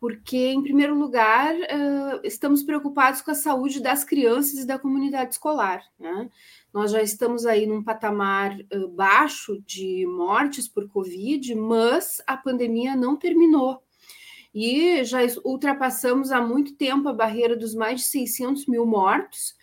porque, em primeiro lugar, uh, estamos preocupados com a saúde das crianças e da comunidade escolar. Né? Nós já estamos aí num patamar uh, baixo de mortes por Covid, mas a pandemia não terminou e já ultrapassamos há muito tempo a barreira dos mais de 600 mil mortos,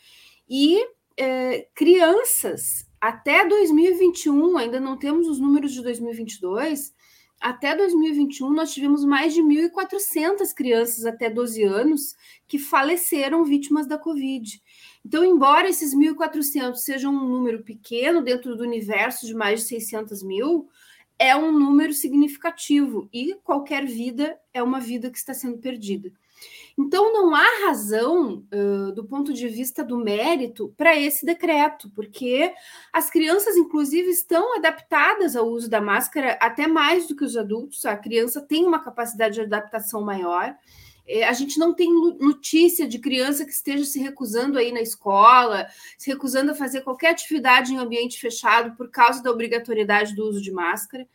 e é, crianças até 2021, ainda não temos os números de 2022, até 2021 nós tivemos mais de 1.400 crianças até 12 anos que faleceram vítimas da Covid. Então, embora esses 1.400 sejam um número pequeno dentro do universo de mais de 600 mil, é um número significativo e qualquer vida é uma vida que está sendo perdida. Então, não há razão, uh, do ponto de vista do mérito, para esse decreto, porque as crianças, inclusive, estão adaptadas ao uso da máscara até mais do que os adultos. A criança tem uma capacidade de adaptação maior. É, a gente não tem notícia de criança que esteja se recusando aí na escola, se recusando a fazer qualquer atividade em ambiente fechado por causa da obrigatoriedade do uso de máscara.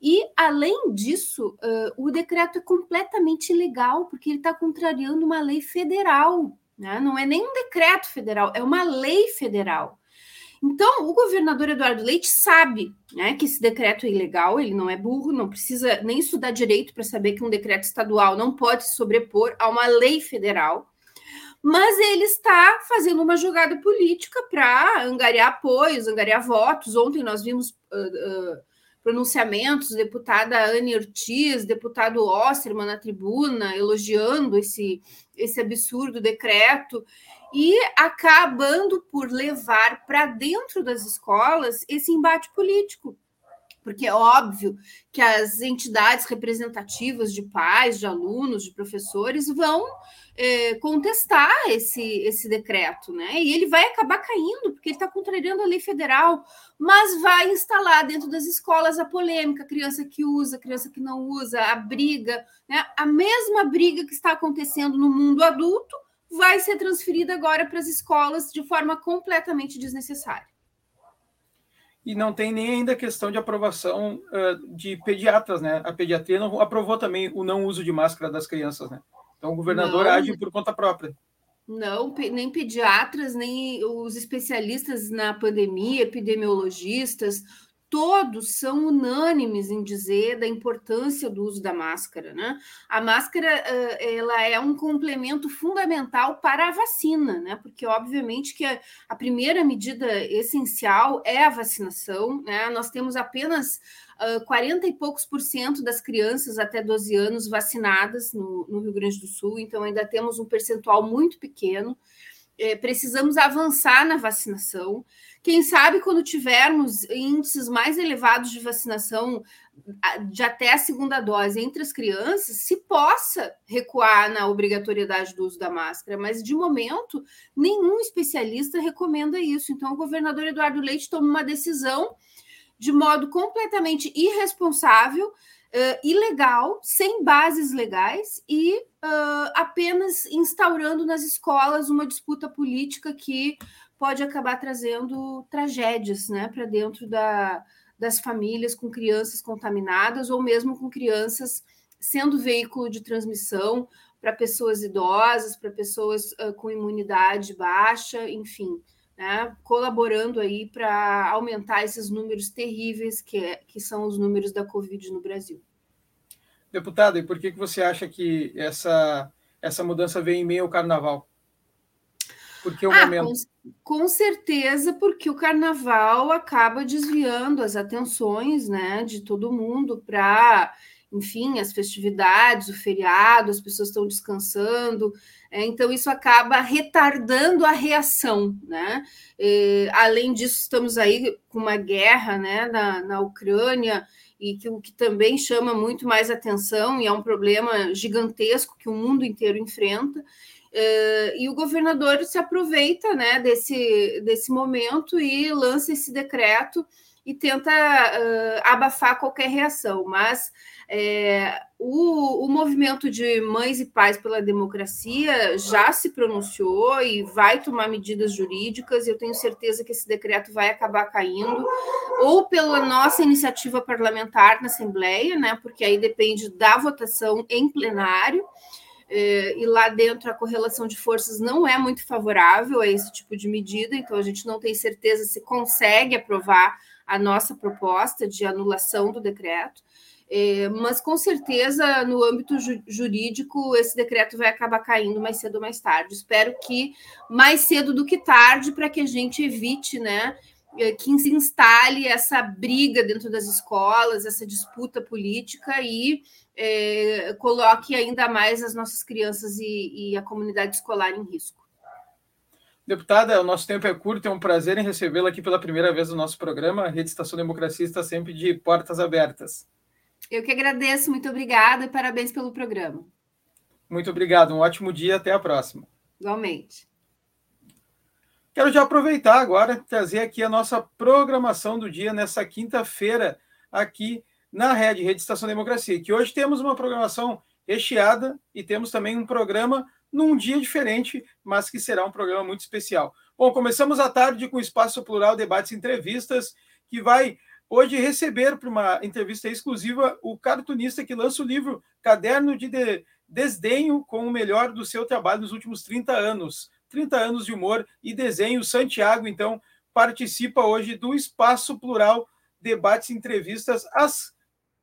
E, além disso, uh, o decreto é completamente ilegal, porque ele está contrariando uma lei federal. Né? Não é nem um decreto federal, é uma lei federal. Então, o governador Eduardo Leite sabe né, que esse decreto é ilegal, ele não é burro, não precisa nem estudar direito para saber que um decreto estadual não pode se sobrepor a uma lei federal, mas ele está fazendo uma jogada política para angariar apoios, angariar votos. Ontem nós vimos uh, uh, pronunciamentos, deputada Anne Ortiz, deputado Osterman na tribuna, elogiando esse, esse absurdo decreto e acabando por levar para dentro das escolas esse embate político. Porque é óbvio que as entidades representativas de pais, de alunos, de professores vão é, contestar esse, esse decreto, né? E ele vai acabar caindo, porque ele está contrariando a lei federal, mas vai instalar dentro das escolas a polêmica, criança que usa, criança que não usa, a briga, né? A mesma briga que está acontecendo no mundo adulto vai ser transferida agora para as escolas de forma completamente desnecessária. e não tem nem ainda questão de aprovação uh, de pediatras, né? A pediatria não aprovou também o não uso de máscara das crianças, né? Então o governador não. age por conta própria. Não, nem pediatras, nem os especialistas na pandemia, epidemiologistas, todos são unânimes em dizer da importância do uso da máscara, né? A máscara ela é um complemento fundamental para a vacina, né? Porque obviamente que a, primeira medida essencial é a vacinação, né? Nós temos apenas uh, 40 e poucos por cento das crianças até 12 anos vacinadas no, no Rio Grande do Sul, então ainda temos um percentual muito pequeno. É, precisamos avançar na vacinação. Quem sabe quando tivermos índices mais elevados de vacinação de até a segunda dose entre as crianças, se possa recuar na obrigatoriedade do uso da máscara, mas de momento nenhum especialista recomenda isso. Então, o governador Eduardo Leite toma uma decisão de modo completamente irresponsável, uh, ilegal, sem bases legais e uh, apenas instaurando nas escolas uma disputa política que pode acabar trazendo tragédias né, para dentro da, das famílias com crianças contaminadas ou mesmo com crianças sendo veículo de transmissão para pessoas idosas, para pessoas uh, com imunidade baixa, enfim, né, colaborando aí para aumentar esses números terríveis que, é, que são os números da Covid no Brasil. Deputado, e por que, que você acha que essa, essa mudança vem em meio ao carnaval? Porque o ah, momento. Com, com, certeza, porque o carnaval acaba desviando as atenções né, de todo mundo para, enfim, as festividades, o feriado, as pessoas estão descansando. É, então, isso acaba retardando a reação. Né? E, além disso, estamos aí com uma guerra né, na, na Ucrânia e que o que também chama muito mais atenção e é um problema gigantesco que o mundo inteiro enfrenta. Uh, e o governador se aproveita né, desse, desse momento e lança esse decreto e tenta uh, abafar qualquer reação. Mas é, o, o movimento de mães e pais pela democracia já se pronunciou e vai tomar medidas jurídicas. E eu tenho certeza que esse decreto vai acabar caindo, ou pela nossa iniciativa parlamentar na Assembleia, né, porque aí depende da votação em plenário. É, e lá dentro a correlação de forças não é muito favorável a esse tipo de medida, então a gente não tem certeza se consegue aprovar a nossa proposta de anulação do decreto. É, mas com certeza no âmbito ju jurídico esse decreto vai acabar caindo mais cedo ou mais tarde. Espero que mais cedo do que tarde, para que a gente evite, né, é, que se instale essa briga dentro das escolas, essa disputa política e é, coloque ainda mais as nossas crianças e, e, a comunidade escolar em risco. Deputada, o nosso tempo é curto, é um prazer em recebê-la aqui pela primeira vez no nosso programa. A Rede Estação Democracia está sempre de portas abertas. Eu que agradeço, muito obrigada e parabéns pelo programa. Muito obrigado, um ótimo dia, até a próxima. Igualmente. Quero já aproveitar agora trazer aqui a nossa programação do dia nessa quinta-feira aqui na Rede, Rede Estação Democracia, que hoje temos uma programação recheada e temos também um programa num dia diferente, mas que será um programa muito especial. Bom, começamos a tarde com o Espaço Plural Debates e Entrevistas, que vai hoje receber para uma entrevista exclusiva o cartunista que lança o livro Caderno de, de Desdenho com o melhor do seu trabalho nos últimos 30 anos. 30 anos de humor e desenho. Santiago, então, participa hoje do Espaço Plural Debates e Entrevistas às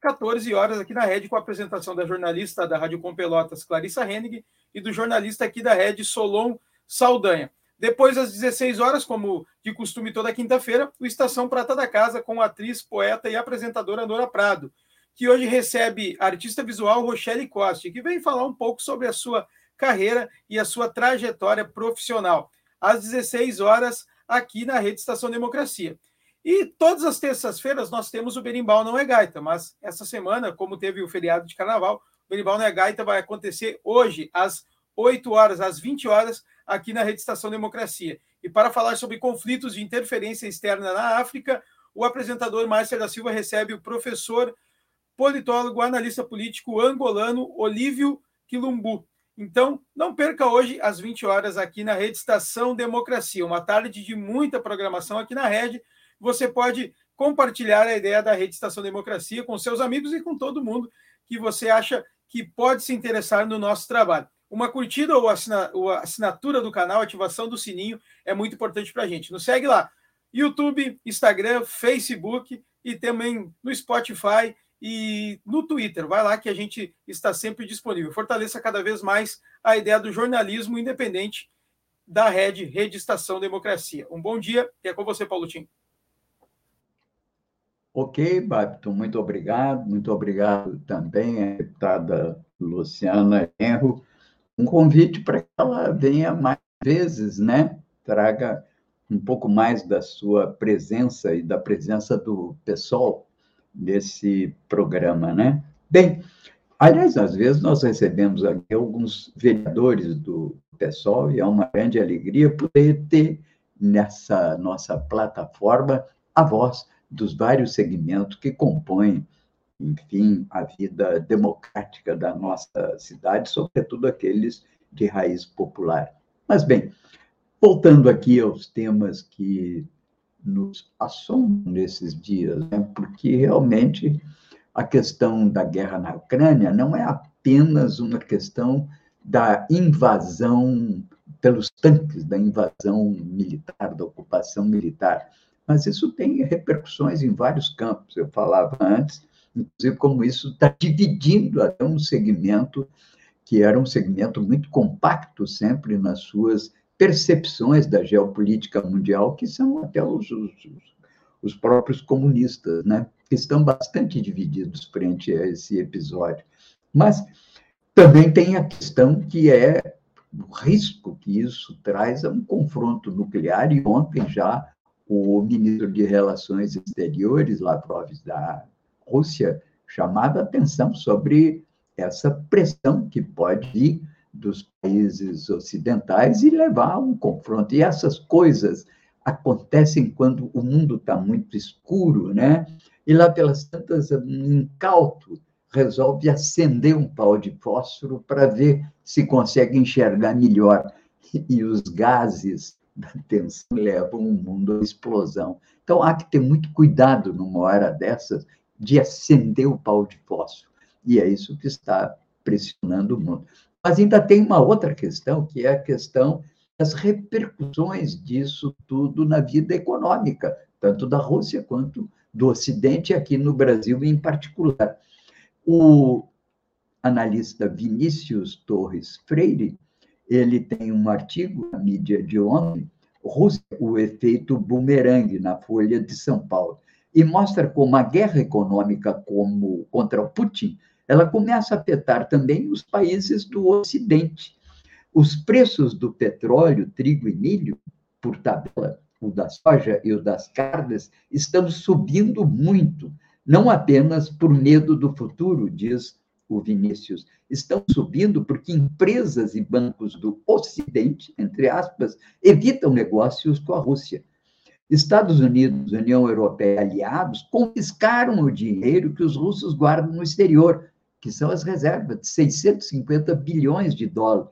14 horas aqui na Rede, com a apresentação da jornalista da Rádio Com Pelotas, Clarissa Hennig, e do jornalista aqui da Rede, Solon Saldanha. Depois, às 16 horas, como de costume toda quinta-feira, o Estação Prata da Casa com a atriz, poeta e apresentadora Nora Prado, que hoje recebe a artista visual Rochelle Costa, que vem falar um pouco sobre a sua carreira e a sua trajetória profissional. Às 16 horas, aqui na Rede Estação Democracia. E todas as terças-feiras nós temos o Berimbau Não é Gaita, mas essa semana, como teve o feriado de carnaval, o Berimbau Não é Gaita vai acontecer hoje, às 8 horas, às 20 horas, aqui na Rede Estação Democracia. E para falar sobre conflitos de interferência externa na África, o apresentador Márcio da Silva recebe o professor politólogo, analista político angolano Olívio Quilumbu. Então, não perca hoje às 20 horas aqui na Rede Estação Democracia, uma tarde de muita programação aqui na Rede você pode compartilhar a ideia da Rede Estação Democracia com seus amigos e com todo mundo que você acha que pode se interessar no nosso trabalho. Uma curtida ou, assina, assinatura do canal, ativação do sininho é muito importante para a gente. Nos segue lá, YouTube, Instagram, Facebook e também no Spotify e no Twitter. Vai lá que a gente está sempre disponível. Fortaleça cada vez mais a ideia do jornalismo independente da Rede, Rede Estação Democracia. Um bom dia e é com você, Paulo Tim. Ok, Babton, muito obrigado. Muito obrigado também a deputada Luciana Enro. Um convite para que ela venha mais vezes, né? Traga um pouco mais da sua presença e da presença do pessoal nesse programa, né? Bem, aliás, às vezes nós recebemos aqui alguns vereadores do pessoal e é uma grande alegria poder ter nessa nossa plataforma a voz dos vários segmentos que compõem, enfim, a vida democrática da nossa cidade, sobretudo aqueles de raiz popular. Mas, bem, voltando aqui aos temas que nos assombram nesses dias, né? porque realmente a questão da guerra na Ucrânia não é apenas uma questão da invasão pelos tanques, da invasão militar, da ocupação militar, mas isso tem repercussões em vários campos. Eu falava antes, inclusive, como isso está dividindo até um segmento que era um segmento muito compacto sempre nas suas percepções da geopolítica mundial, que são até os, os, os próprios comunistas, né? que estão bastante divididos frente a esse episódio. Mas também tem a questão que é o risco que isso traz a um confronto nuclear, e ontem já o ministro de Relações Exteriores, Lavrov, da Rússia, chamava atenção sobre essa pressão que pode vir dos países ocidentais e levar a um confronto. E essas coisas acontecem quando o mundo está muito escuro, né? E lá pelas tantas, um incauto resolve acender um pau de fósforo para ver se consegue enxergar melhor. E os gases da tensão levam o mundo à explosão. Então, há que ter muito cuidado numa hora dessas de acender o pau de fósforo. E é isso que está pressionando o mundo. Mas ainda tem uma outra questão, que é a questão das repercussões disso tudo na vida econômica, tanto da Rússia quanto do Ocidente, aqui no Brasil em particular. O analista Vinícius Torres Freire, ele tem um artigo na mídia de ontem, Rússia, o efeito bumerangue, na Folha de São Paulo, e mostra como a guerra econômica como contra o Putin ela começa a afetar também os países do Ocidente. Os preços do petróleo, trigo e milho, por tabela, o da soja e o das carnes, estão subindo muito, não apenas por medo do futuro, diz o Vinícius, estão subindo porque empresas e bancos do Ocidente, entre aspas, evitam negócios com a Rússia. Estados Unidos, União Europeia, aliados, confiscaram o dinheiro que os russos guardam no exterior, que são as reservas de 650 bilhões de dólares.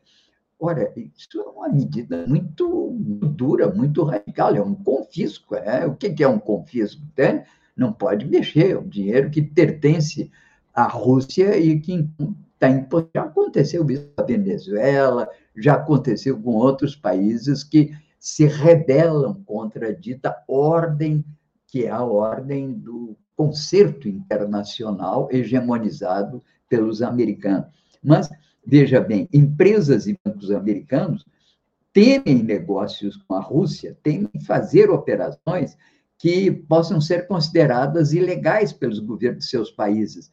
Ora, isso é uma medida muito dura, muito radical, é um confisco. É? O que é um confisco? É, não pode mexer, é um dinheiro que pertence à Rússia e que está em já aconteceu isso na Venezuela, já aconteceu com outros países que se rebelam contra a dita ordem, que é a ordem do concerto internacional hegemonizado pelos americanos. Mas, veja bem, empresas e bancos americanos temem negócios com a Rússia, temem fazer operações que possam ser consideradas ilegais pelos governos de seus países.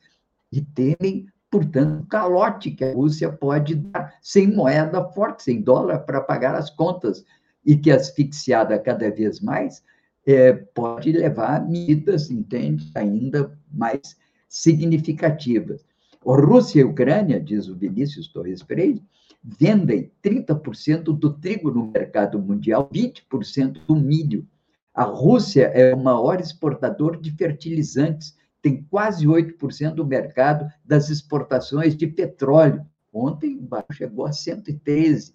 E temem, portanto, calote que a Rússia pode dar sem moeda forte, sem dólar, para pagar as contas, e que, asfixiada cada vez mais, é, pode levar a medidas, entende, ainda mais significativas. A Rússia e a Ucrânia, diz o Vinícius Torres Freire, vendem 30% do trigo no mercado mundial, 20% do milho. A Rússia é o maior exportador de fertilizantes, tem quase 8% do mercado das exportações de petróleo. Ontem chegou a 113.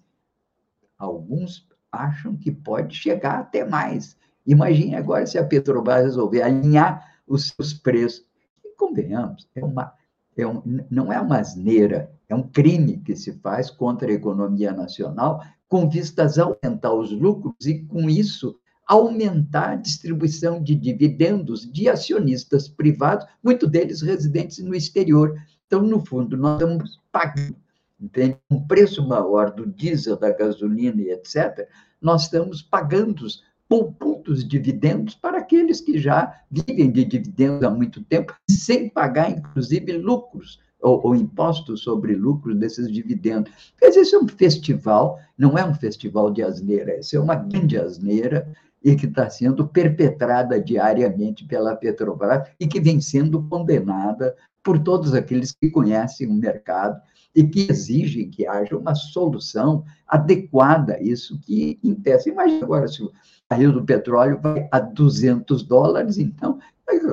Alguns acham que pode chegar até mais. Imagine agora se a Petrobras resolver alinhar os seus preços. E convenhamos, é uma, é um, não é uma asneira, é um crime que se faz contra a economia nacional com vistas a aumentar os lucros e, com isso, aumentar a distribuição de dividendos de acionistas privados, muitos deles residentes no exterior. Então, no fundo, nós estamos pagando entende? um preço maior do diesel, da gasolina e etc., nós estamos pagando poupudos dividendos para aqueles que já vivem de dividendos há muito tempo, sem pagar, inclusive, lucros ou, ou impostos sobre lucros desses dividendos. Dizer, isso é um festival, não é um festival de asneira, isso é uma grande asneira e que está sendo perpetrada diariamente pela Petrobras e que vem sendo condenada por todos aqueles que conhecem o mercado e que exigem que haja uma solução adequada a isso que impeça. Imagina agora se o barril do petróleo vai a 200 dólares, então,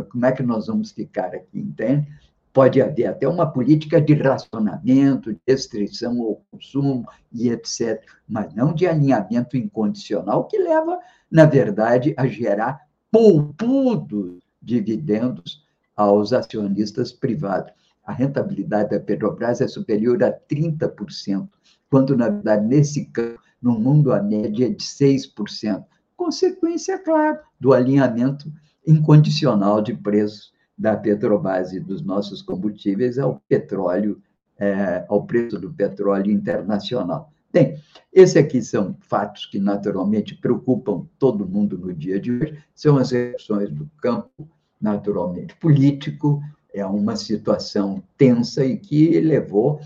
como é que nós vamos ficar aqui, entende? Pode haver até uma política de racionamento, de restrição ao consumo e etc., mas não de alinhamento incondicional, que leva, na verdade, a gerar poupudos dividendos aos acionistas privados a rentabilidade da Petrobras é superior a 30%, quando, na verdade, nesse campo, no mundo, a média é de 6%. Consequência, claro, do alinhamento incondicional de preços da Petrobras e dos nossos combustíveis ao petróleo, é, ao preço do petróleo internacional. Bem, esses aqui são fatos que naturalmente preocupam todo mundo no dia de hoje, são as reações do campo naturalmente político, é uma situação tensa e que levou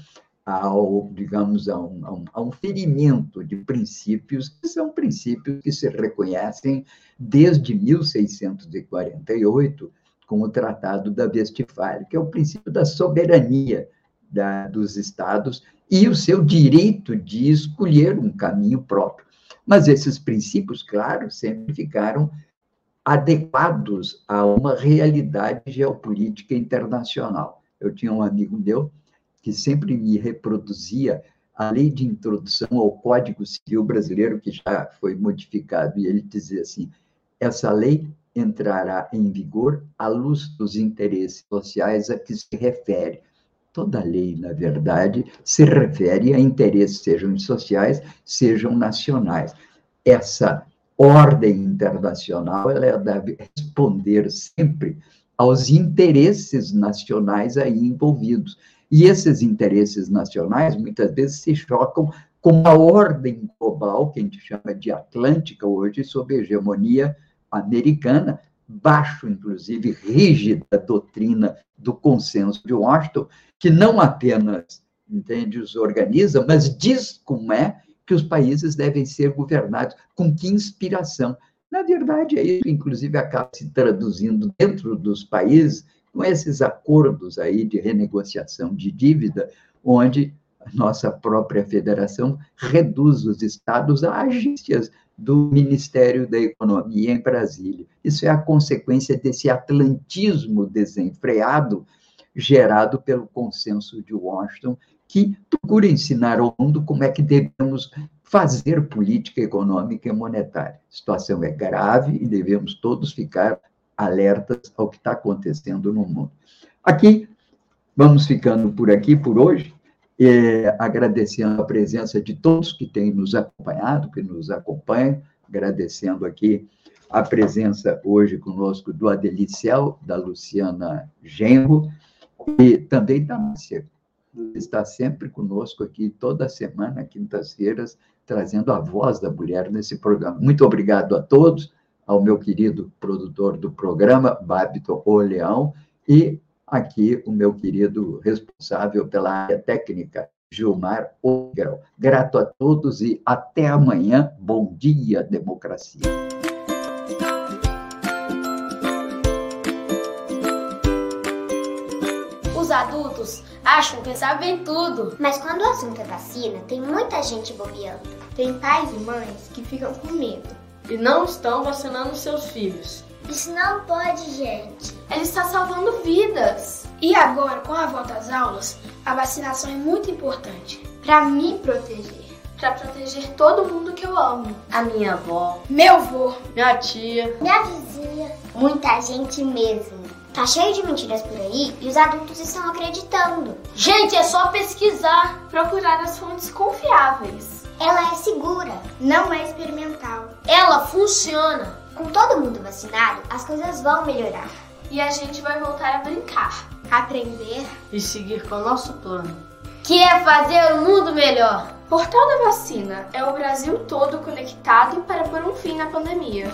ao, digamos, a um, a um, a um ferimento de princípios que são princípios que se reconhecem desde 1648 com o Tratado da Westfália, que é o princípio da soberania da, dos estados e o seu direito de escolher um caminho próprio. Mas esses princípios, claro, sempre ficaram adequados a uma realidade geopolítica internacional. Eu tinha um amigo meu que sempre me reproduzia a lei de introdução ao Código Civil Brasileiro, que já foi modificado, e ele dizia assim: essa lei entrará em vigor à luz dos interesses sociais a que se refere. Toda lei, na verdade, se refere a interesses, sejam sociais, sejam nacionais. Essa ordem internacional ela deve responder sempre aos interesses nacionais aí envolvidos. E esses interesses nacionais muitas vezes se chocam com a ordem global, que a gente chama de atlântica hoje, sob hegemonia americana, baixo, inclusive, rígida doutrina do consenso de Washington, que não apenas entende, os organiza, mas diz como é que os países devem ser governados, com que inspiração. Na verdade, é isso, inclusive, acaba se traduzindo dentro dos países com esses acordos aí de renegociação de dívida, onde a nossa própria federação reduz os estados a agências do Ministério da Economia em Brasília. Isso é a consequência desse atlantismo desenfreado gerado pelo consenso de Washington que procura ensinar ao mundo como é que devemos fazer política econômica e monetária. A situação é grave e devemos todos ficar alertas ao que está acontecendo no mundo. Aqui, vamos ficando por aqui por hoje, é, agradecendo a presença de todos que têm nos acompanhado, que nos acompanham, agradecendo aqui a presença hoje conosco do Adelicel, da Luciana Genro, e também da Márcia está sempre conosco aqui toda semana, quintas-feiras, trazendo a voz da mulher nesse programa. Muito obrigado a todos, ao meu querido produtor do programa, Babito Oleão, e aqui o meu querido responsável pela área técnica, Gilmar Ogrel. Grato a todos e até amanhã. Bom dia, democracia. Os adultos acham que sabem tudo. Mas quando o assunto é vacina, tem muita gente bobeando. Tem pais e mães que ficam com medo e não estão vacinando seus filhos. Isso não pode, gente. Ele está salvando vidas. E agora, com a volta às aulas, a vacinação é muito importante para me proteger. para proteger todo mundo que eu amo. A minha avó, meu avô, minha tia, minha vizinha, muita gente mesmo. Tá cheio de mentiras por aí e os adultos estão acreditando. Gente, é só pesquisar, procurar as fontes confiáveis. Ela é segura, não é experimental. Ela funciona. Com todo mundo vacinado, as coisas vão melhorar. E a gente vai voltar a brincar, aprender e seguir com o nosso plano, que é fazer o mundo melhor. Portal da Vacina é o Brasil todo conectado para pôr um fim na pandemia.